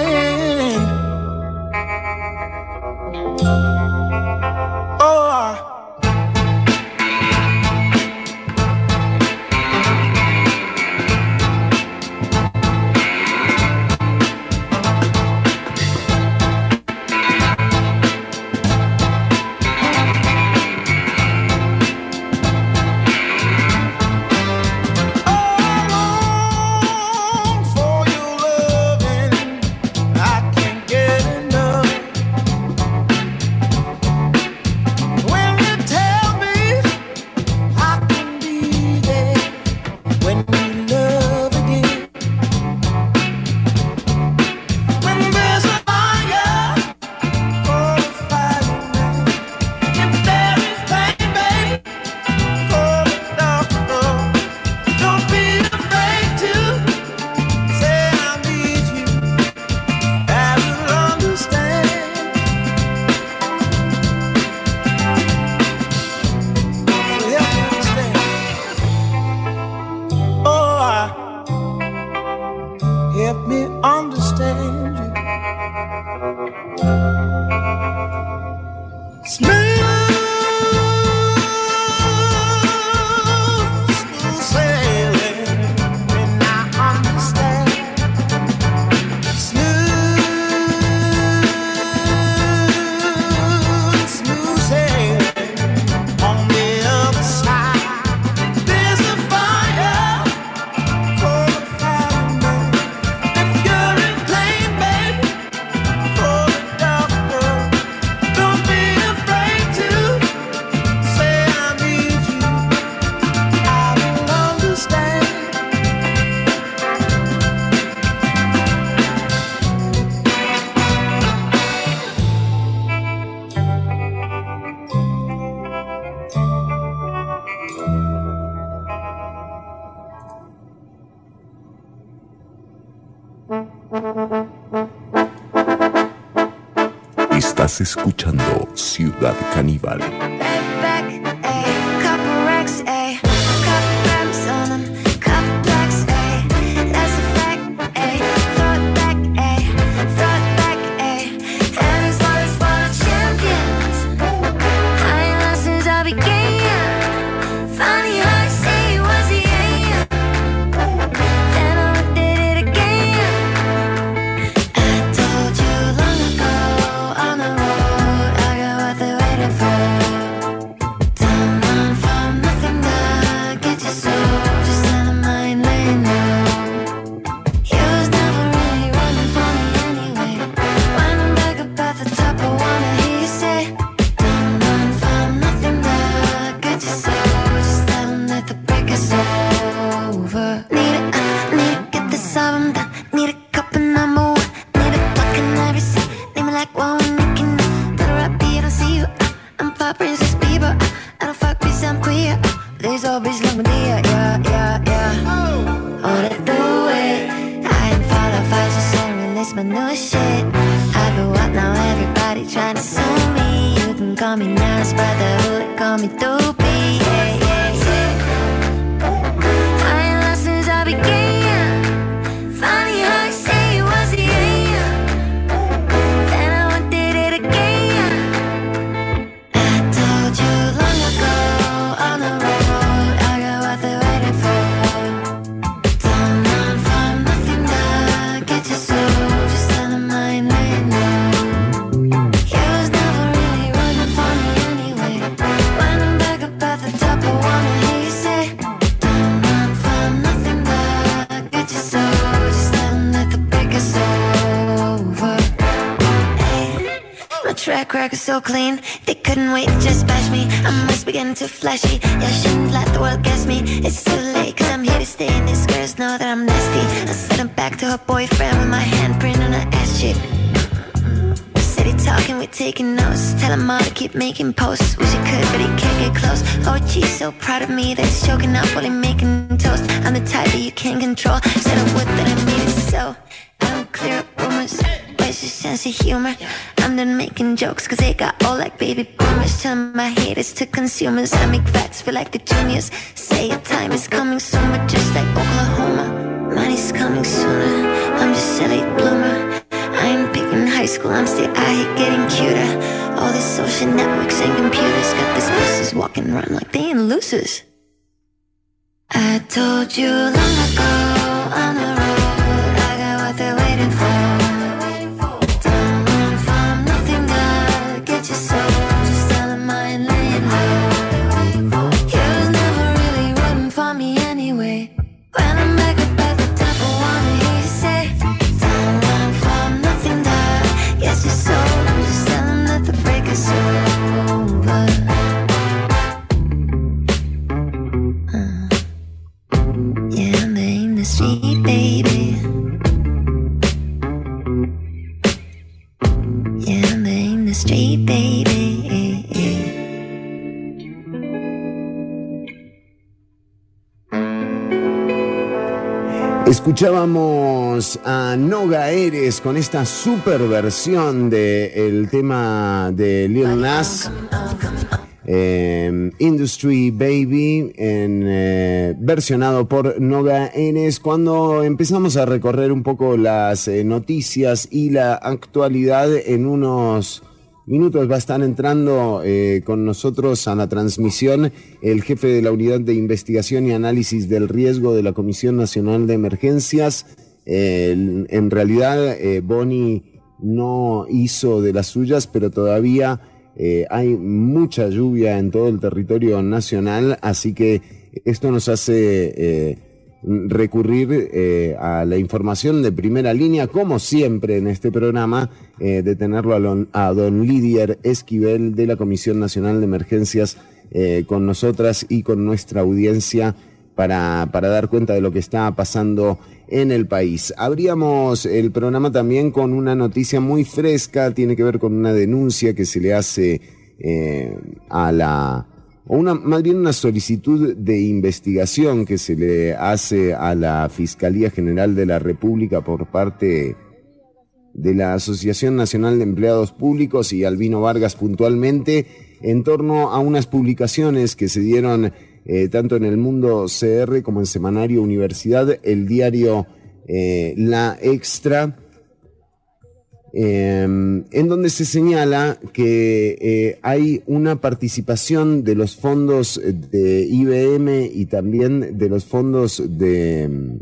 Escuchando Ciudad Caníbal. so clean. They couldn't wait to just bash me. I must be getting too flashy. Yeah, shouldn't let the world guess me. It's too late cause I'm here to stay. And these girls know that I'm nasty. I sent her back to her boyfriend With my handprint on her ass cheek. City talking, we're taking notes. Tell him all to keep making posts. Wish he could, but he can't get close. Oh she's so proud of me That he's choking up while he's making toast. I'm the type that you can't control. Said I would, that I made so has a sense of humor. I'm done making jokes cause they got all like baby boomers. Turn my haters to consumers. I make facts feel like the juniors. Say your time is coming sooner, just like Oklahoma. Money's coming sooner. I'm just a late bloomer. I ain't picking high school, I'm still out here getting cuter. All these social networks and computers got these losers walking around like they ain't losers. I told you long ago. Escuchábamos a Noga Eres con esta super versión del tema de Lil Nas. eh, Industry Baby, en, eh, versionado por Noga Eres, cuando empezamos a recorrer un poco las eh, noticias y la actualidad en unos minutos va a estar entrando eh, con nosotros a la transmisión el jefe de la Unidad de Investigación y Análisis del Riesgo de la Comisión Nacional de Emergencias. Eh, en- realidad, eh, Boni no hizo de las suyas, pero todavía eh, hay mucha lluvia en todo el territorio nacional, así que esto nos hace eh, recurrir eh, a la información de primera línea, como siempre en este programa, eh, de tenerlo a, lon- a don Lidier Esquivel de la Comisión Nacional de Emergencias eh, con nosotras y con nuestra audiencia para, para dar cuenta de lo que está pasando en el país. Abríamos el programa también con una noticia muy fresca, tiene que ver con una denuncia que se le hace eh, a la o una, más bien una solicitud de investigación que se le hace a la Fiscalía General de la República por parte de la Asociación Nacional de Empleados Públicos y Albino Vargas puntualmente en torno a unas publicaciones que se dieron eh, tanto en el mundo CR como en Semanario Universidad, el diario eh, La Extra, eh, en donde se señala que eh, hay una participación de los fondos de IBM y también de los fondos de,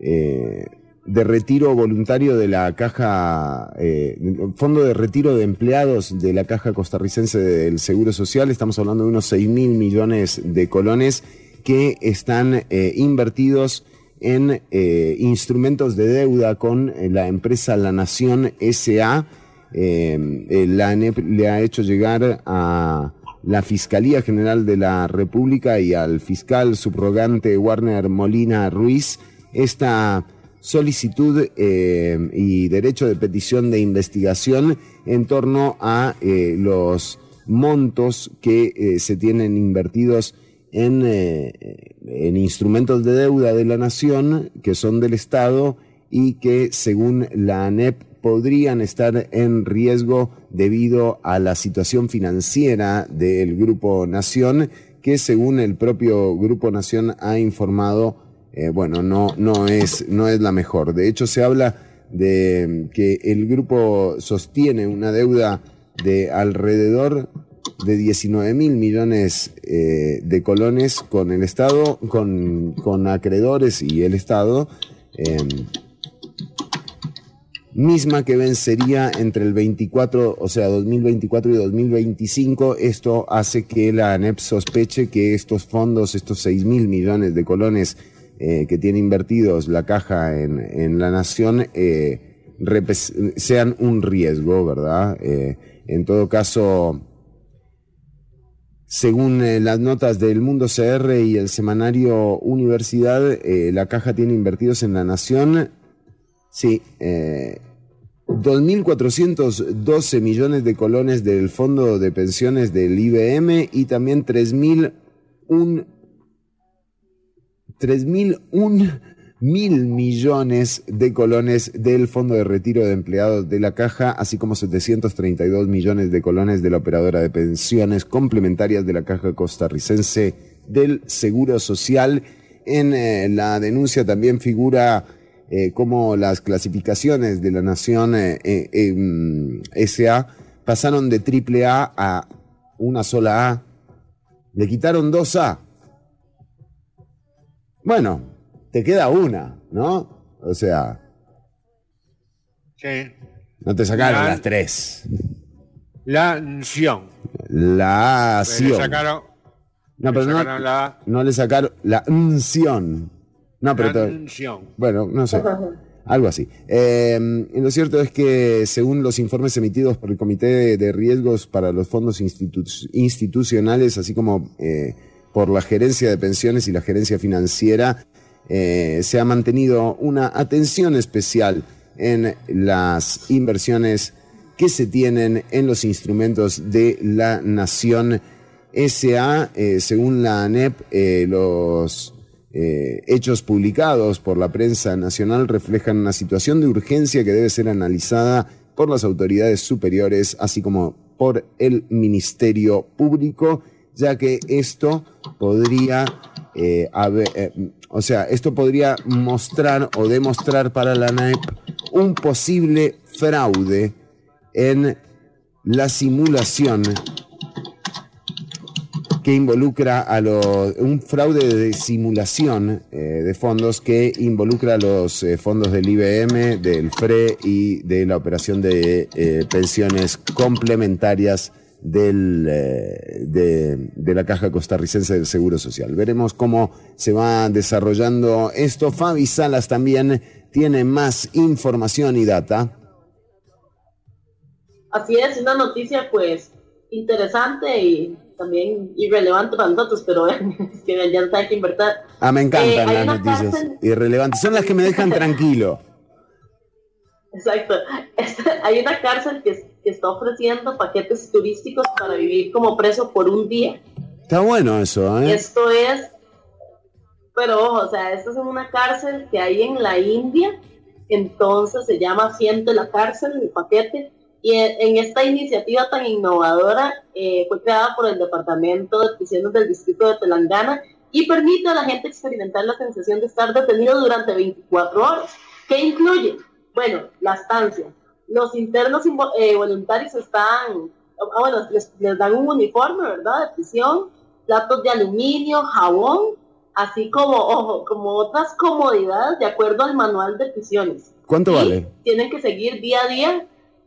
eh, de retiro voluntario de la caja, eh, fondo de retiro de empleados de la caja costarricense del Seguro Social. Estamos hablando de unos 6 mil millones de colones que están invertidos en eh, instrumentos de deuda con eh, la empresa La Nación SA. Eh, eh, la ANEP le ha hecho llegar a la Fiscalía General de la República y al fiscal subrogante Warner Molina Ruiz esta solicitud y derecho de petición de investigación en torno a los montos que se tienen invertidos en, eh, en instrumentos de deuda de la nación que son del Estado y que según la ANEP podrían estar en riesgo debido a la situación financiera del Grupo Nación que según el propio Grupo Nación ha informado eh, bueno, no, no, es, no es la mejor. De hecho, se habla de que el grupo sostiene una deuda de alrededor de 19 mil millones eh, de colones con el Estado, con, con acreedores y el Estado, eh, misma que vencería entre el 24, o sea, 2024 y 2025. Esto hace que la ANEP sospeche que estos fondos, estos 6 mil millones de colones, eh, que tiene invertidos la caja en, en la nación eh, sean un riesgo, ¿verdad? En todo caso, según eh, las notas del Mundo CR y el semanario Universidad, eh, la caja tiene invertidos en la nación, sí, eh, 2.412 millones de colones del fondo de pensiones del IBM y también 3.001 3.001 mil millones de colones del Fondo de Retiro de Empleados de la Caja, así como 732 millones de colones de la operadora de pensiones complementarias de la Caja Costarricense del Seguro Social. En eh, la denuncia también figura eh, cómo las clasificaciones de la Nación eh, em, SA pasaron de triple A a una sola A. Le quitaron dos A. Bueno, te queda una, ¿no? O sea, Sí. no te sacaron La- las tres. La Nación. La Le acción. sacaron, No, le pero no, sacaron la no le sacaron la unción. No, pero to- Nación. bueno, no sé. Algo así. Eh, lo cierto es que, según los informes emitidos por el Comité de, de Riesgos para los Fondos Institu- Institucionales, así como eh, por la Gerencia de Pensiones y la Gerencia Financiera, eh, se ha mantenido una atención especial en las inversiones que se tienen en los instrumentos de la Nación SA. Eh, según la ANEP, eh, los hechos publicados por la prensa nacional reflejan una situación de urgencia que debe ser analizada por las autoridades superiores, así como por el Ministerio Público, ya que esto podría haber- o sea, esto podría mostrar o demostrar para la ANEP un posible fraude en la simulación que involucra a los un fraude de simulación eh, de fondos que involucra a los eh, fondos del IBM, del FRE y de la operación de eh, pensiones complementarias del, eh, de, de la Caja Costarricense del Seguro Social. Veremos cómo se va desarrollando esto. Fabi Salas también tiene más información y data. Así es, una noticia pues interesante y también irrelevante para nosotros, pero es que ya está hay que invertir. Ah, me encantan Eh, las noticias cárcel- irrelevantes. Son las que me dejan tranquilo. Exacto. Hay una cárcel que, que está ofreciendo paquetes turísticos para vivir como preso por un día. Está bueno eso, ¿eh? Esto es, pero ojo, o sea, esto es en una cárcel que hay en la India, entonces se llama Siente la cárcel, el paquete, y en, en esta iniciativa tan innovadora eh, fue creada por el Departamento de Prisiones del Distrito de Telangana y permite a la gente experimentar la sensación de estar detenido durante 24 horas. ¿Qué incluye? Bueno, la estancia. Los internos eh, voluntarios están, ah, bueno, les, les dan un uniforme, ¿verdad? De prisión, platos de aluminio, jabón, así como, ojo, como otras comodidades de acuerdo al manual de prisiones. ¿Cuánto Y vale? Tienen que seguir día a día.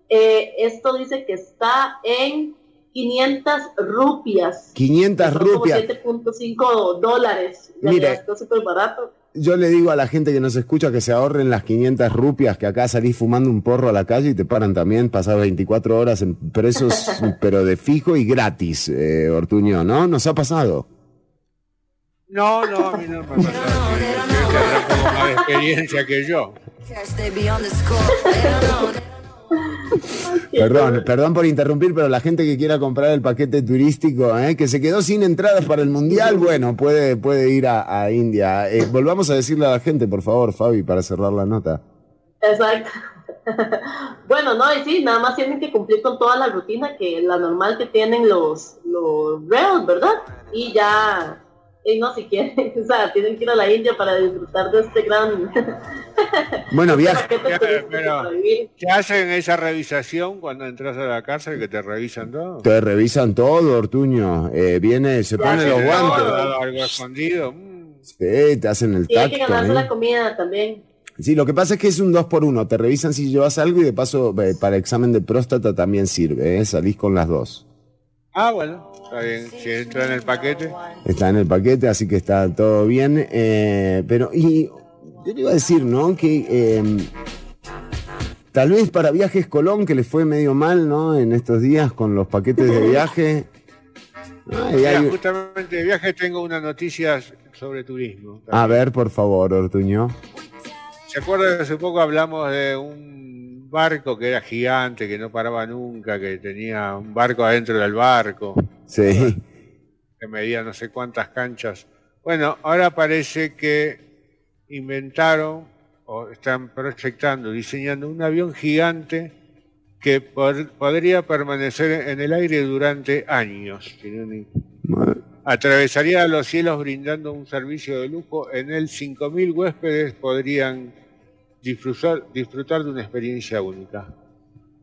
Eh, esto dice que está en 500 rupias. 500 que son como rupias. 7.5 dólares. Mire. está súper barato. Yo le digo a la gente que nos escucha que se ahorren las 500 rupias, que acá salís fumando un porro a la calle y te paran también, pasás 24 horas en presos, pero de fijo y gratis, eh, Ortuño, ¿no? Nos ha pasado. No, no, a mí no me ha pasado. Poco más de experiencia que yo. Perdón, perdón por interrumpir, pero la gente que quiera comprar el paquete turístico, ¿eh? que se quedó sin entradas para el Mundial, bueno, puede, puede ir a, a India. Eh, volvamos a decirle a la gente, por favor, Fabi, para cerrar la nota. Exacto. bueno, no, y sí, nada más tienen que cumplir con toda la rutina que la normal que tienen los, los reos, ¿verdad? Y ya, y no, si quieren, o sea, tienen que ir a la India para disfrutar de este gran Bueno, viaje. Pero, vivir. ¿Te hacen esa revisación cuando entras a la cárcel que te revisan todo? Te revisan todo, Ortuño. Eh, viene, se pone los ¿Te guantes. algo escondido? Mm. Sí, te hacen el Y hay que tacto. ganarse ¿eh? la comida también. Sí, lo que pasa es que es un 2 por 1 Te revisan si llevas algo y de paso eh, para examen de próstata también sirve. ¿eh? Salís con las dos. Ah, bueno, está bien. Si entra en el paquete. Está en el paquete, así que está todo bien. eh, pero, y yo le iba a decir, ¿no? Que eh, tal vez para Viajes Colón, que le fue medio mal, ¿no? En estos días con los paquetes de viaje. Mira, ay, justamente de viaje tengo una noticia sobre turismo. a ver, por favor, Ortuño. ¿Se acuerdan que hace poco hablamos de un barco que era gigante, que no paraba nunca, que tenía un barco adentro del barco, Sí. que medía no sé cuántas canchas? Bueno, ahora parece que inventaron o están proyectando, diseñando un avión gigante que por- podría permanecer en el aire durante años. Atravesaría los cielos brindando un servicio de lujo. En él 5.000 huéspedes podrían disfrutar, disfrutar de una experiencia única.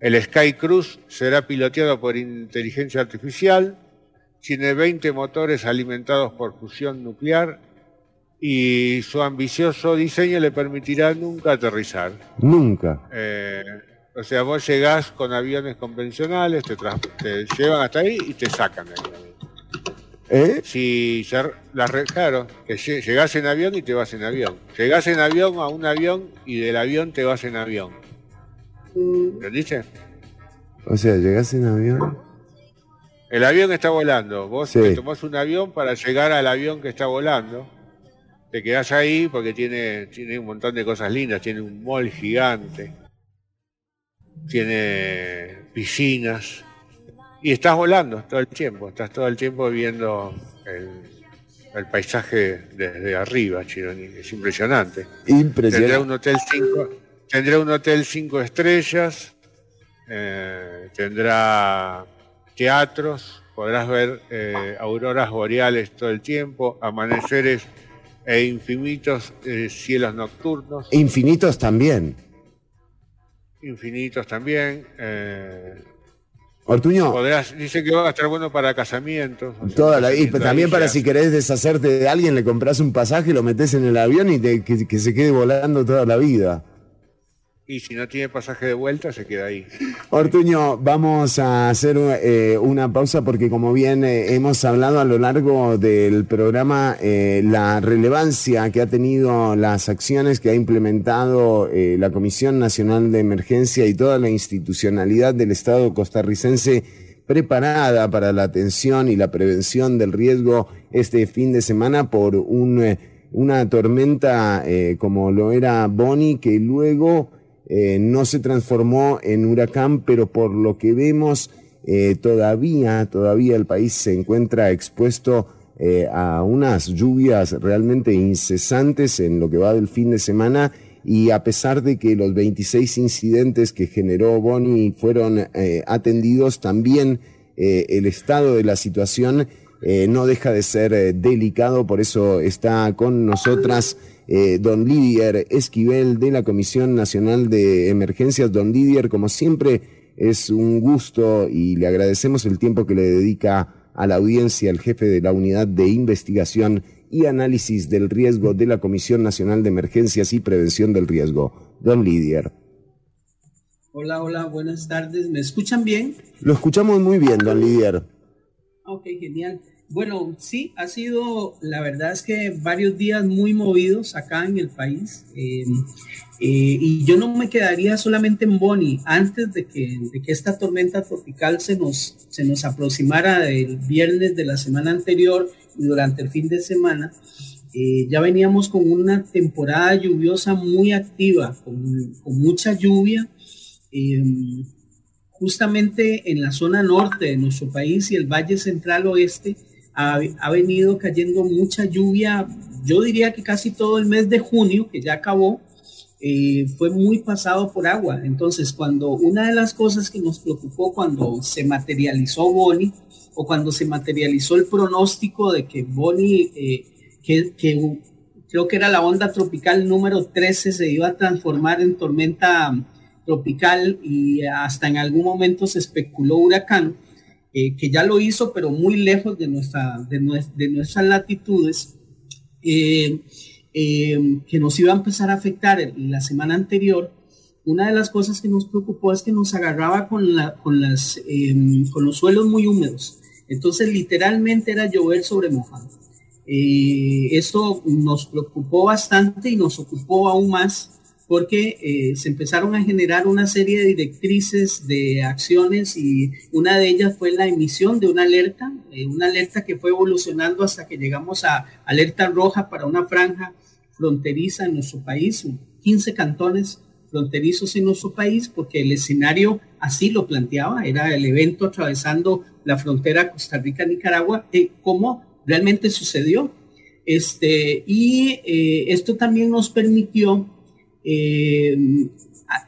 El Sky Cruise será piloteado por inteligencia artificial, tiene 20 motores alimentados por fusión nuclear y su ambicioso diseño le permitirá nunca aterrizar. Nunca. Eh, o sea, vos llegás con aviones convencionales, te llevan hasta ahí y te sacan de ahí. ¿Eh? Si la claro, que lle- llegás en avión y te vas en avión. Llegás en avión a un avión y del avión te vas en avión. ¿Entendiste? O sea, llegás en avión. El avión está volando. Vos Sí. te tomás un avión para llegar al avión que está volando. Te quedás ahí porque tiene, tiene un montón de cosas lindas. Tiene un mall gigante. Tiene piscinas. Y estás volando todo el tiempo. Estás todo el tiempo viendo el, el paisaje desde arriba, Chironi. Es impresionante. Impresionante. Tendrá un hotel cinco, tendrá un hotel cinco estrellas, eh, tendrá teatros, podrás ver eh, auroras boreales todo el tiempo, amaneceres e infinitos eh, cielos nocturnos, Infinitos también. infinitos también. Ortuño, podrás, dice que va a estar bueno para casamientos. o sea, toda la, y también para si querés deshacerte de alguien, le compras un pasaje, lo metes en el avión y te- que, que se quede volando toda la vida. Y si no tiene pasaje de vuelta, se queda ahí. Ortuño, vamos a hacer eh, una pausa porque como bien eh, hemos hablado a lo largo del programa, eh, la relevancia que ha tenido las acciones que ha implementado la Comisión Nacional de Emergencia y toda la institucionalidad del Estado costarricense preparada para la atención y la prevención del riesgo este fin de semana por un, una tormenta como lo era Bonnie que luego eh, no se transformó en huracán, pero por lo que vemos eh, todavía, todavía el país se encuentra expuesto eh, a unas lluvias realmente incesantes en lo que va del fin de semana. Y a pesar de que los 26 incidentes que generó Bonnie fueron atendidos, también el estado de la situación no deja de ser delicado, por eso está con nosotras eh, don Lidier Esquivel de la Comisión Nacional de Emergencias. Don Lidier, como siempre, es un gusto y le agradecemos el tiempo que le dedica a la audiencia el jefe de la Unidad de Investigación y Análisis del Riesgo de la Comisión Nacional de Emergencias y Prevención del Riesgo. Don Lidier. Hola, hola, buenas tardes. ¿Me escuchan bien? Lo escuchamos muy bien, don Lidier. Ok, genial. Bueno, sí, ha sido, la verdad es que varios días muy movidos acá en el país. eh, eh, y yo no me quedaría solamente en Bonnie. Antes de que, de que esta tormenta tropical se nos, se nos aproximara el viernes de la semana anterior y durante el fin de semana, eh, ya veníamos con una temporada lluviosa muy activa, con, con mucha lluvia. eh, justamente en la zona norte de nuestro país y el Valle Central Oeste ha, ha venido cayendo mucha lluvia. Yo diría que casi todo el mes de junio, que ya acabó, eh, fue muy pasado por agua. Entonces, cuando una de las cosas que nos preocupó cuando se materializó Bonnie o cuando se materializó el pronóstico de que Bonnie, eh, que, que creo que era la onda tropical número 13, se iba a transformar en tormenta tropical y hasta en algún momento se especuló huracán, eh, que ya lo hizo, pero muy lejos de, nuestra, de, de nuestras latitudes, eh, eh, que nos iba a empezar a afectar en la semana anterior. Una de las cosas que nos preocupó es que nos agarraba con, la, con, las, eh, con los suelos muy húmedos. Entonces, literalmente era llover sobre mojado. Esto nos preocupó bastante y nos ocupó aún más porque eh, se empezaron a generar una serie de directrices de acciones y una de ellas fue la emisión de una alerta, eh, una alerta que fue evolucionando hasta que llegamos a alerta roja para una franja fronteriza en nuestro país, 15 cantones fronterizos en nuestro país, porque el escenario así lo planteaba, era el evento atravesando la frontera Costa Rica-Nicaragua, eh, como realmente sucedió. Este, y eh, esto también nos permitió eh,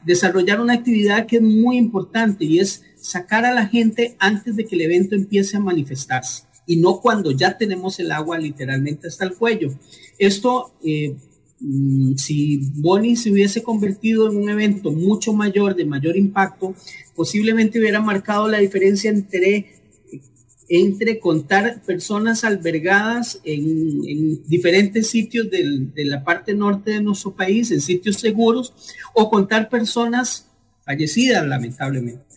desarrollar una actividad que es muy importante y es sacar a la gente antes de que el evento empiece a manifestarse y no cuando ya tenemos el agua literalmente hasta el cuello. Esto eh, mm, si Bonnie se hubiese convertido en un evento mucho mayor, de mayor impacto, posiblemente hubiera marcado la diferencia entre entre contar personas albergadas en, en diferentes sitios de la parte norte de nuestro país, en sitios seguros, o contar personas fallecidas, lamentablemente.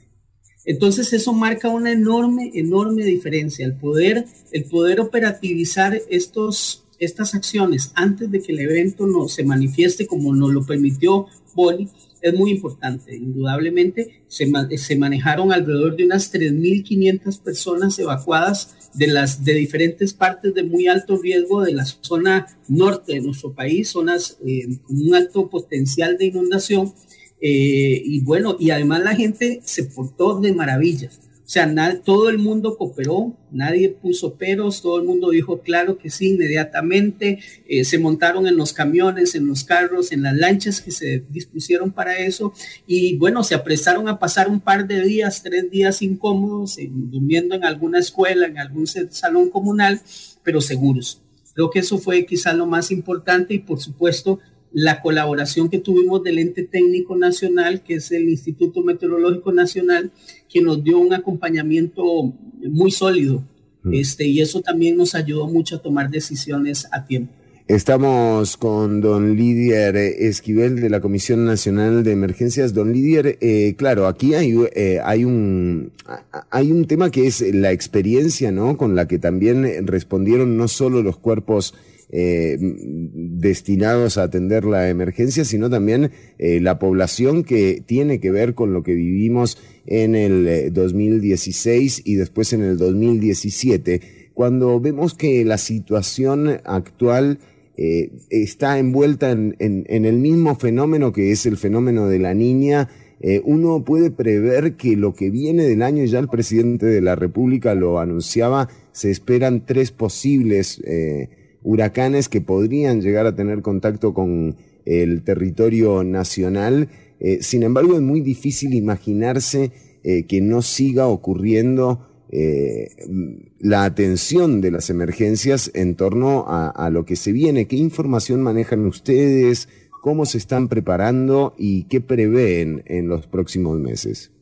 Entonces eso marca una enorme, enorme diferencia. El poder, el poder operativizar estos, estas acciones antes de que el evento no se manifieste como nos lo permitió Boli es muy importante. Indudablemente se, se manejaron alrededor de unas 3.500 personas evacuadas de las de diferentes partes de muy alto riesgo de la zona norte de nuestro país, zonas eh, con un alto potencial de inundación. Eh, y bueno, y además la gente se portó de maravillas. O sea, todo el mundo cooperó, nadie puso peros, todo el mundo dijo claro que sí inmediatamente. eh, se montaron en los camiones, en los carros, en las lanchas que se dispusieron para eso. Y bueno, se apresaron a pasar un par de días, tres días incómodos, en- durmiendo en alguna escuela, en algún salón comunal, pero seguros. Creo que eso fue quizá lo más importante y por supuesto la colaboración que tuvimos del ente técnico nacional, que es el Instituto Meteorológico Nacional, que nos dio un acompañamiento muy sólido. Este, y eso también nos ayudó mucho a tomar decisiones a tiempo. Estamos con don Lidier eh, Esquivel de la Comisión Nacional de Emergencias. Don Lidier, eh, claro, aquí hay, eh, hay, un, hay un tema que es la experiencia, ¿no? Con la que también respondieron no solo los cuerpos eh, destinados a atender la emergencia, sino también eh, la población que tiene que ver con lo que vivimos en el eh, 2016 y después en el 2017, cuando vemos que la situación actual eh, está envuelta en, en- en el mismo fenómeno que es el fenómeno de la niña, eh, uno puede prever que lo que viene del año, ya el presidente de la República lo anunciaba, se esperan tres posibles eh, huracanes que podrían llegar a tener contacto con el territorio nacional. Eh, sin embargo, es muy difícil imaginarse eh, que no siga ocurriendo eh, la atención de las emergencias en torno a, a lo que se viene. ¿Qué información manejan ustedes? ¿Cómo se están preparando y qué prevén en los próximos meses?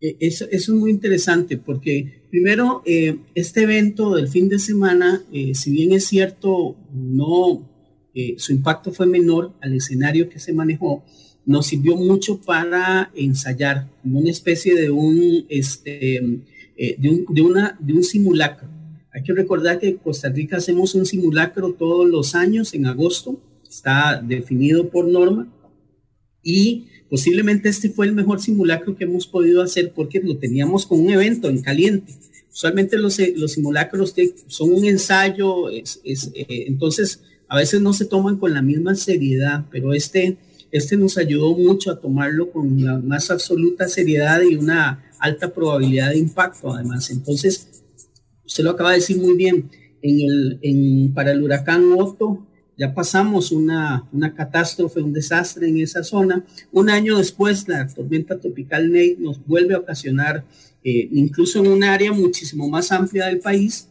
Eh, Eso, eso es muy interesante porque primero eh, este evento del fin de semana, eh, si bien es cierto, no, eh, su impacto fue menor al escenario que se manejó, nos sirvió mucho para ensayar como una especie de un, este, eh, de un, de una, de un simulacro. Hay que recordar que en Costa Rica hacemos un simulacro todos los años en agosto, está definido por norma y posiblemente este fue el mejor simulacro que hemos podido hacer porque lo teníamos con un evento en caliente. Usualmente los, eh, los simulacros son un ensayo, eh, entonces a veces no se toman con la misma seriedad, pero este, este nos ayudó mucho a tomarlo con la más absoluta seriedad y una alta probabilidad de impacto además. Entonces, usted lo acaba de decir muy bien, en el, en, para el huracán Otto ya pasamos una, una catástrofe, un desastre en esa zona. Un año después, la tormenta tropical Nate nos vuelve a ocasionar, eh, incluso en un área muchísimo más amplia del país,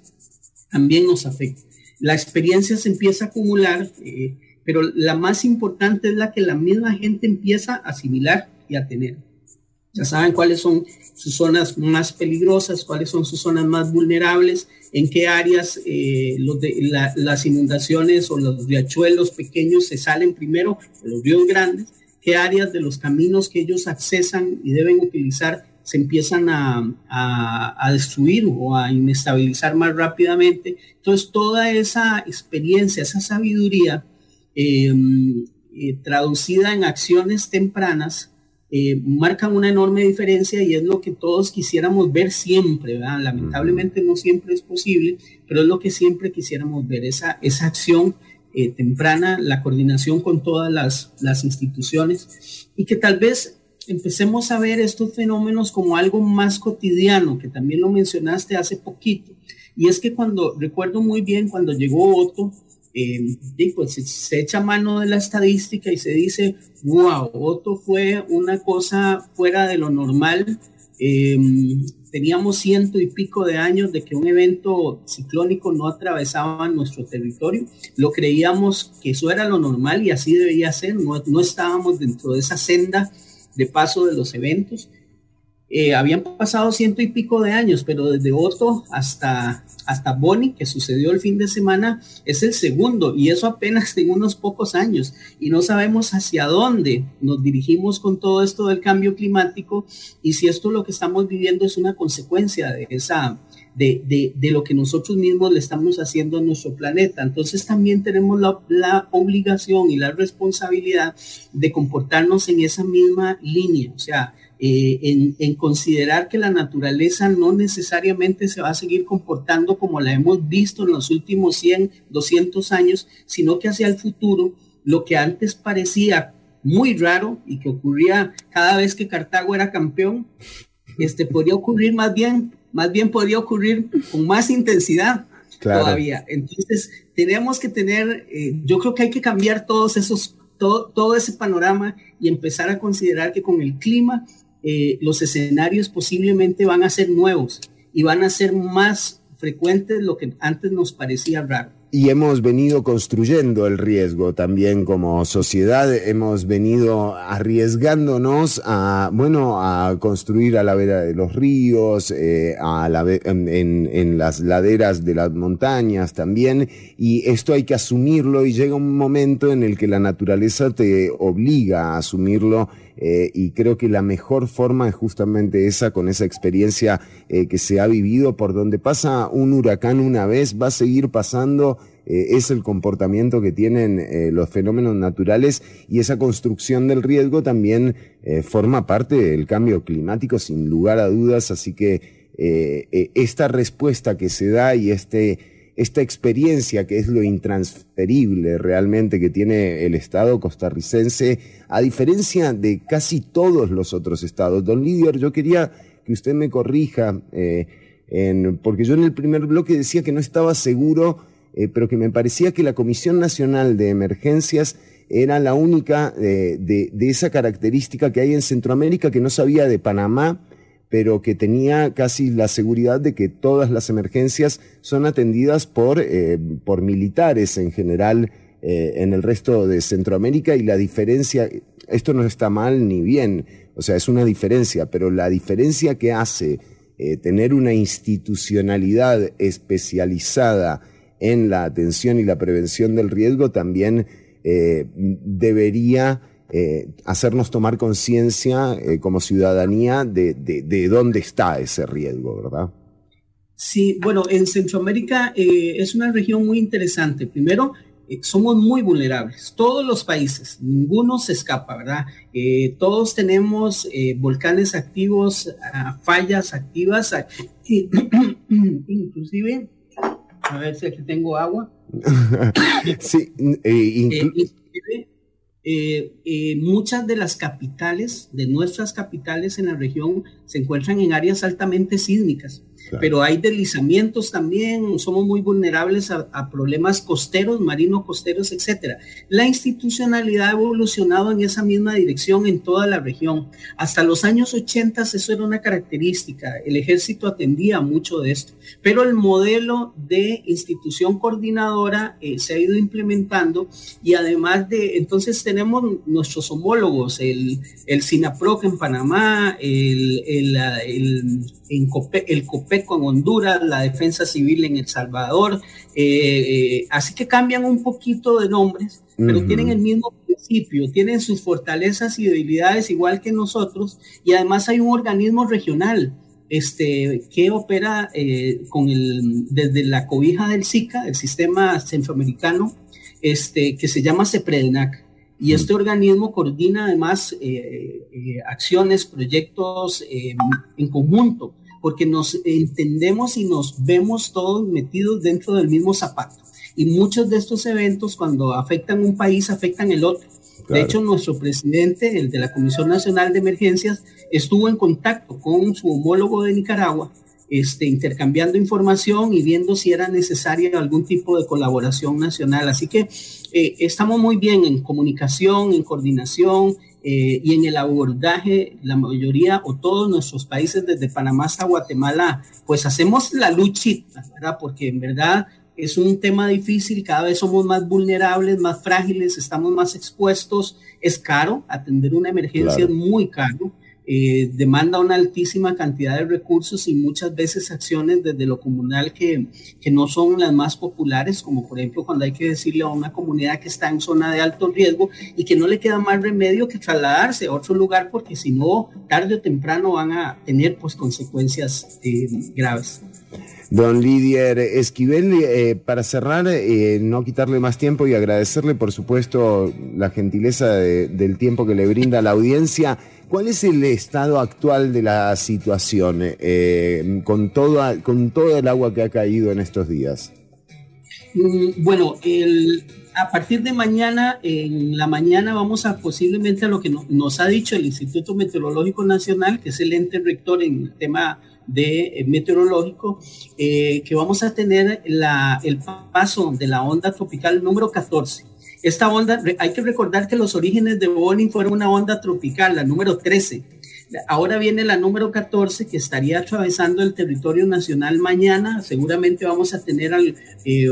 también nos afecta. La experiencia se empieza a acumular, eh, pero la más importante es la que la misma gente empieza a asimilar y a tener. Ya saben cuáles son sus zonas más peligrosas, cuáles son sus zonas más vulnerables, en qué áreas eh, los de- la- las inundaciones o los riachuelos pequeños se salen primero, los ríos grandes, qué áreas de los caminos que ellos accesan y deben utilizar se empiezan a, a- a destruir o a inestabilizar más rápidamente. Entonces, toda esa experiencia, esa sabiduría eh, eh, traducida en acciones tempranas, eh, marcan una enorme diferencia y es lo que todos quisiéramos ver siempre, ¿verdad? Lamentablemente no siempre es posible, pero es lo que siempre quisiéramos ver, esa, esa acción eh, temprana, la coordinación con todas las, las instituciones y que tal vez empecemos a ver estos fenómenos como algo más cotidiano, que también lo mencionaste hace poquito. Y es que cuando, recuerdo muy bien cuando llegó Otto, eh, y pues se, echa mano de la estadística y se dice, wow, Otto fue una cosa fuera de lo normal. Eh, teníamos ciento y pico de años de que un evento ciclónico no atravesaba nuestro territorio. Lo creíamos que eso era lo normal y así debía ser. No, no estábamos dentro de esa senda de paso de los eventos. Eh, habían pasado ciento y pico de años, pero desde Otto hasta, hasta Bonnie, que sucedió el fin de semana, es el segundo, y eso apenas en unos pocos años. Y no sabemos hacia dónde nos dirigimos con todo esto del cambio climático y si esto lo que estamos viviendo es una consecuencia de esa, de, de, de, lo que nosotros mismos le estamos haciendo a nuestro planeta. Entonces también tenemos la, la, obligación y la responsabilidad de comportarnos en esa misma línea, o sea, eh, en, en, considerar que la naturaleza no necesariamente se va a seguir comportando como la hemos visto en los últimos 100, 200 años, sino que hacia el futuro, lo que antes parecía muy raro y que ocurría cada vez que Cartago era campeón, este, podría ocurrir más bien más bien podría ocurrir con más intensidad claro. todavía. Entonces, tenemos que tener, eh, yo creo que hay que cambiar todos esos, todo, todo ese panorama y empezar a considerar que con el clima eh, los escenarios posiblemente van a ser nuevos y van a ser más frecuentes lo que antes nos parecía raro. Y hemos venido construyendo el riesgo también como sociedad, hemos venido arriesgándonos a, bueno, a construir a la vera de los ríos, eh, a la, en, en, las laderas de las montañas también, y esto hay que asumirlo y llega un momento en el que la naturaleza te obliga a asumirlo eh, y creo que la mejor forma es justamente esa, con esa experiencia eh, que se ha vivido, por donde pasa un huracán una vez, va a seguir pasando, eh, es el comportamiento que tienen los fenómenos naturales y esa construcción del riesgo también forma parte del cambio climático, sin lugar a dudas, así que esta respuesta que se da y este esta experiencia que es lo intransferible realmente que tiene el Estado costarricense, a diferencia de casi todos los otros estados. Don Lidior, yo quería que usted me corrija, eh, en, porque yo en el primer bloque decía que no estaba seguro, eh, pero que me parecía que la Comisión Nacional de Emergencias era la única eh, de, de esa característica que hay en Centroamérica que no sabía de Panamá, pero que tenía casi la seguridad de que todas las emergencias son atendidas por, eh, por militares en general eh, en el resto de Centroamérica y la diferencia, esto no está mal ni bien, o sea, es una diferencia, pero la diferencia que hace eh, tener una institucionalidad especializada en la atención y la prevención del riesgo también debería eh, hacernos tomar conciencia eh, como ciudadanía de, de, de, dónde está ese riesgo, ¿verdad? Sí, bueno, en Centroamérica eh, es una región muy interesante. Primero, somos muy vulnerables, todos los países, ninguno se escapa, ¿verdad? Todos tenemos volcanes activos, uh, fallas activas, inclusive, a ver si aquí tengo agua. sí, inclu eh, eh, muchas de las capitales, de nuestras capitales en la región, se encuentran en áreas altamente sísmicas. Claro. Pero hay deslizamientos también, somos muy vulnerables a, a, problemas costeros, marinos costeros, etcétera. La institucionalidad ha evolucionado en esa misma dirección en toda la región. Hasta los años 80 eso era una característica. El ejército atendía mucho de esto. Pero el modelo de institución coordinadora eh, se ha ido implementando y además de, entonces tenemos nuestros homólogos, el, el SINAPROC en Panamá, el, el, el, el, COPE, el COPE con Honduras, la defensa civil en El Salvador, eh, eh, así que cambian un poquito de nombres, pero uh -huh. tienen el mismo principio, tienen sus fortalezas y debilidades igual que nosotros, y además hay un organismo regional este, que opera eh, con el, desde la cobija del SICA, el sistema centroamericano, este, que se llama CEPREDNAC. Y este organismo coordina además eh, eh, acciones, proyectos en conjunto porque nos entendemos y nos vemos todos metidos dentro del mismo zapato. Y muchos de estos eventos, cuando afectan un país, afectan el otro. Claro. De hecho, nuestro presidente, el de la Comisión Nacional de Emergencias, estuvo en contacto con su homólogo de Nicaragua, este, intercambiando información y viendo si era necesaria algún tipo de colaboración nacional. Así que eh, estamos muy bien en comunicación, en coordinación, eh, y en el abordaje, la mayoría o todos nuestros países, desde Panamá hasta Guatemala, pues hacemos la luchita, ¿verdad? Porque en verdad es un tema difícil, cada vez somos más vulnerables, más frágiles, estamos más expuestos, es caro, atender una emergencia Claro. es muy caro, eh, demanda una altísima cantidad de recursos y muchas veces acciones desde lo comunal que, que no son las más populares, como por ejemplo cuando hay que decirle a una comunidad que está en zona de alto riesgo y que no le queda más remedio que trasladarse a otro lugar porque si no, tarde o temprano van a tener pues consecuencias eh, graves. Don Lidier Esquivel, eh, para cerrar, eh, no quitarle más tiempo y agradecerle, por supuesto, la gentileza de- del tiempo que le brinda la audiencia. ¿Cuál es el estado actual de la situación eh, con, toda, con todo el agua que ha caído en estos días? Mm, Bueno, el, a partir de mañana, en la mañana vamos a posiblemente a lo que no- nos ha dicho el Instituto Meteorológico Nacional, que es el ente rector en el tema de eh, meteorológico, eh, que vamos a tener la, el paso de la onda tropical número 14. Esta onda, hay que recordar que los orígenes de Bonnie fueron una onda tropical, la número 13. Ahora viene la número 14 que estaría atravesando el territorio nacional mañana. Seguramente vamos a tener eh,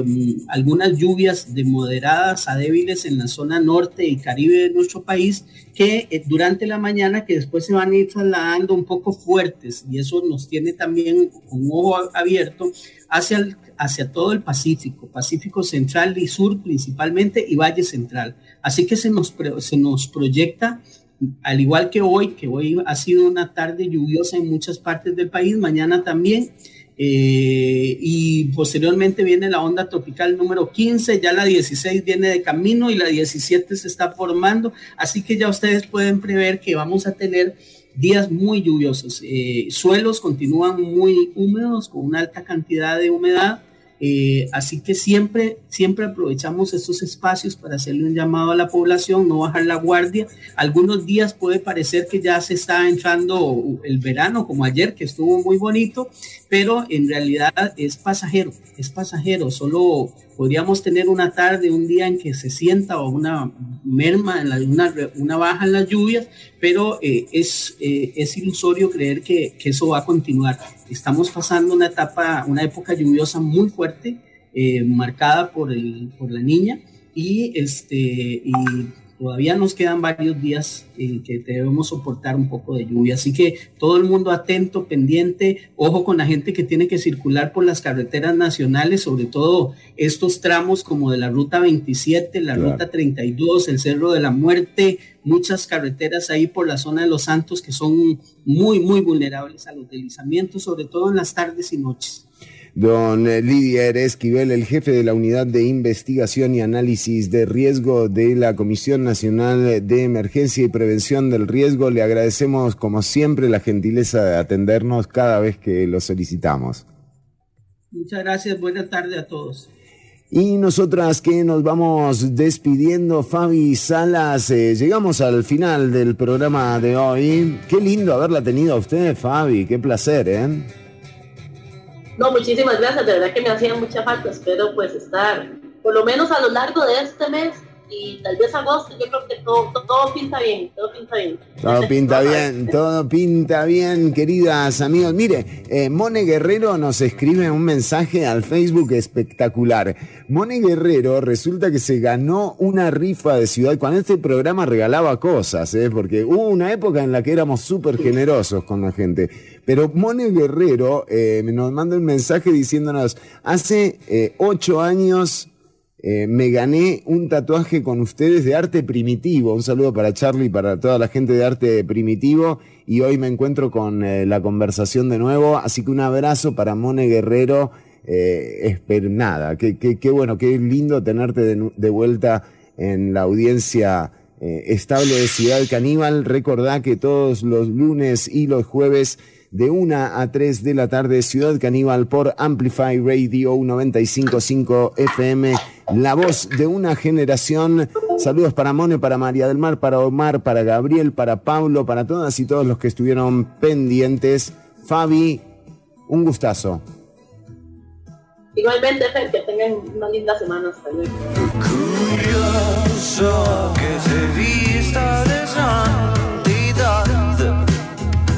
algunas lluvias de moderadas a débiles en la zona norte y caribe de nuestro país que eh, durante la mañana que después se van a ir trasladando un poco fuertes y eso nos tiene también un ojo abierto hacia, hacia todo el Pacífico, Pacífico Central y Sur principalmente y Valle Central. Así que se nos, se nos proyecta al igual que hoy, que hoy ha sido una tarde lluviosa en muchas partes del país, mañana también, eh, y posteriormente viene la onda tropical número 15, ya la 16 viene de camino y la 17 se está formando, así que ya ustedes pueden prever que vamos a tener días muy lluviosos. Eh, suelos continúan muy húmedos, con una alta cantidad de humedad. Eh, así que siempre, siempre aprovechamos estos espacios para hacerle un llamado a la población, no bajar la guardia. Algunos días puede parecer que ya se está entrando el verano, como ayer, que estuvo muy bonito, pero en realidad es pasajero, es pasajero. Solo podríamos tener una tarde, un día en que se sienta o una merma, en la- una, baja en las lluvias, pero eh, es, eh, es ilusorio creer que, que eso va a continuar. Estamos pasando una etapa, una época lluviosa muy fuerte, eh, marcada por, el, por la niña, y, este, y todavía nos quedan varios días en que debemos soportar un poco de lluvia. Así que todo el mundo atento, pendiente, ojo con la gente que tiene que circular por las carreteras nacionales, sobre todo estos tramos como de la ruta 27, la Claro. ruta 32, el Cerro de la Muerte, muchas carreteras ahí por la zona de Los Santos que son muy, muy vulnerables a los deslizamientos, sobre todo en las tardes y noches. Don Lidier Esquivel, el jefe de la Unidad de Investigación y Análisis de Riesgo de la Comisión Nacional de Emergencia y Prevención del Riesgo, le agradecemos como siempre la gentileza de atendernos cada vez que lo solicitamos. Muchas gracias, buena tarde a todos. Y nosotras que nos vamos despidiendo, Fabi Salas, eh, llegamos al final del programa de hoy. Qué lindo haberla tenido a usted, Fabi, qué placer, ¿eh? No, muchísimas gracias, de verdad que me hacía mucha falta. Espero pues estar por lo menos a lo largo de este mes y tal vez agosto. Yo creo que todo, todo, todo pinta bien, todo pinta bien. Todo pinta bien, todo pinta bien, queridas amigos. Mire, eh, Mone Guerrero nos escribe un mensaje al Facebook espectacular. Mone Guerrero resulta que se ganó una rifa de ciudad cuando este programa regalaba cosas, ¿eh? porque hubo una época en la que éramos súper generosos con la gente. Pero Mone Guerrero eh, nos manda un mensaje diciéndonos, hace eh, ocho años eh, me gané un tatuaje con ustedes de arte primitivo. Un saludo para Charlie y para toda la gente de arte primitivo. Y hoy me encuentro con eh, la conversación de nuevo. Así que un abrazo para Mone Guerrero. Eh, nada, qué, qué- qué bueno, qué lindo tenerte de, de vuelta en la audiencia eh, estable de Ciudad Caníbal. Recordá que todos los lunes y los jueves de 1 a 3 de la tarde, Ciudad Caníbal por Amplify Radio 955 FM, la voz de una generación. Saludos para Mone, para María del Mar, para Omar, para Gabriel, para Pablo, para todas y todos los que estuvieron pendientes. Fabi, un gustazo. Igualmente, Fer, que tengan una linda semana. Hasta luego. So que se vista de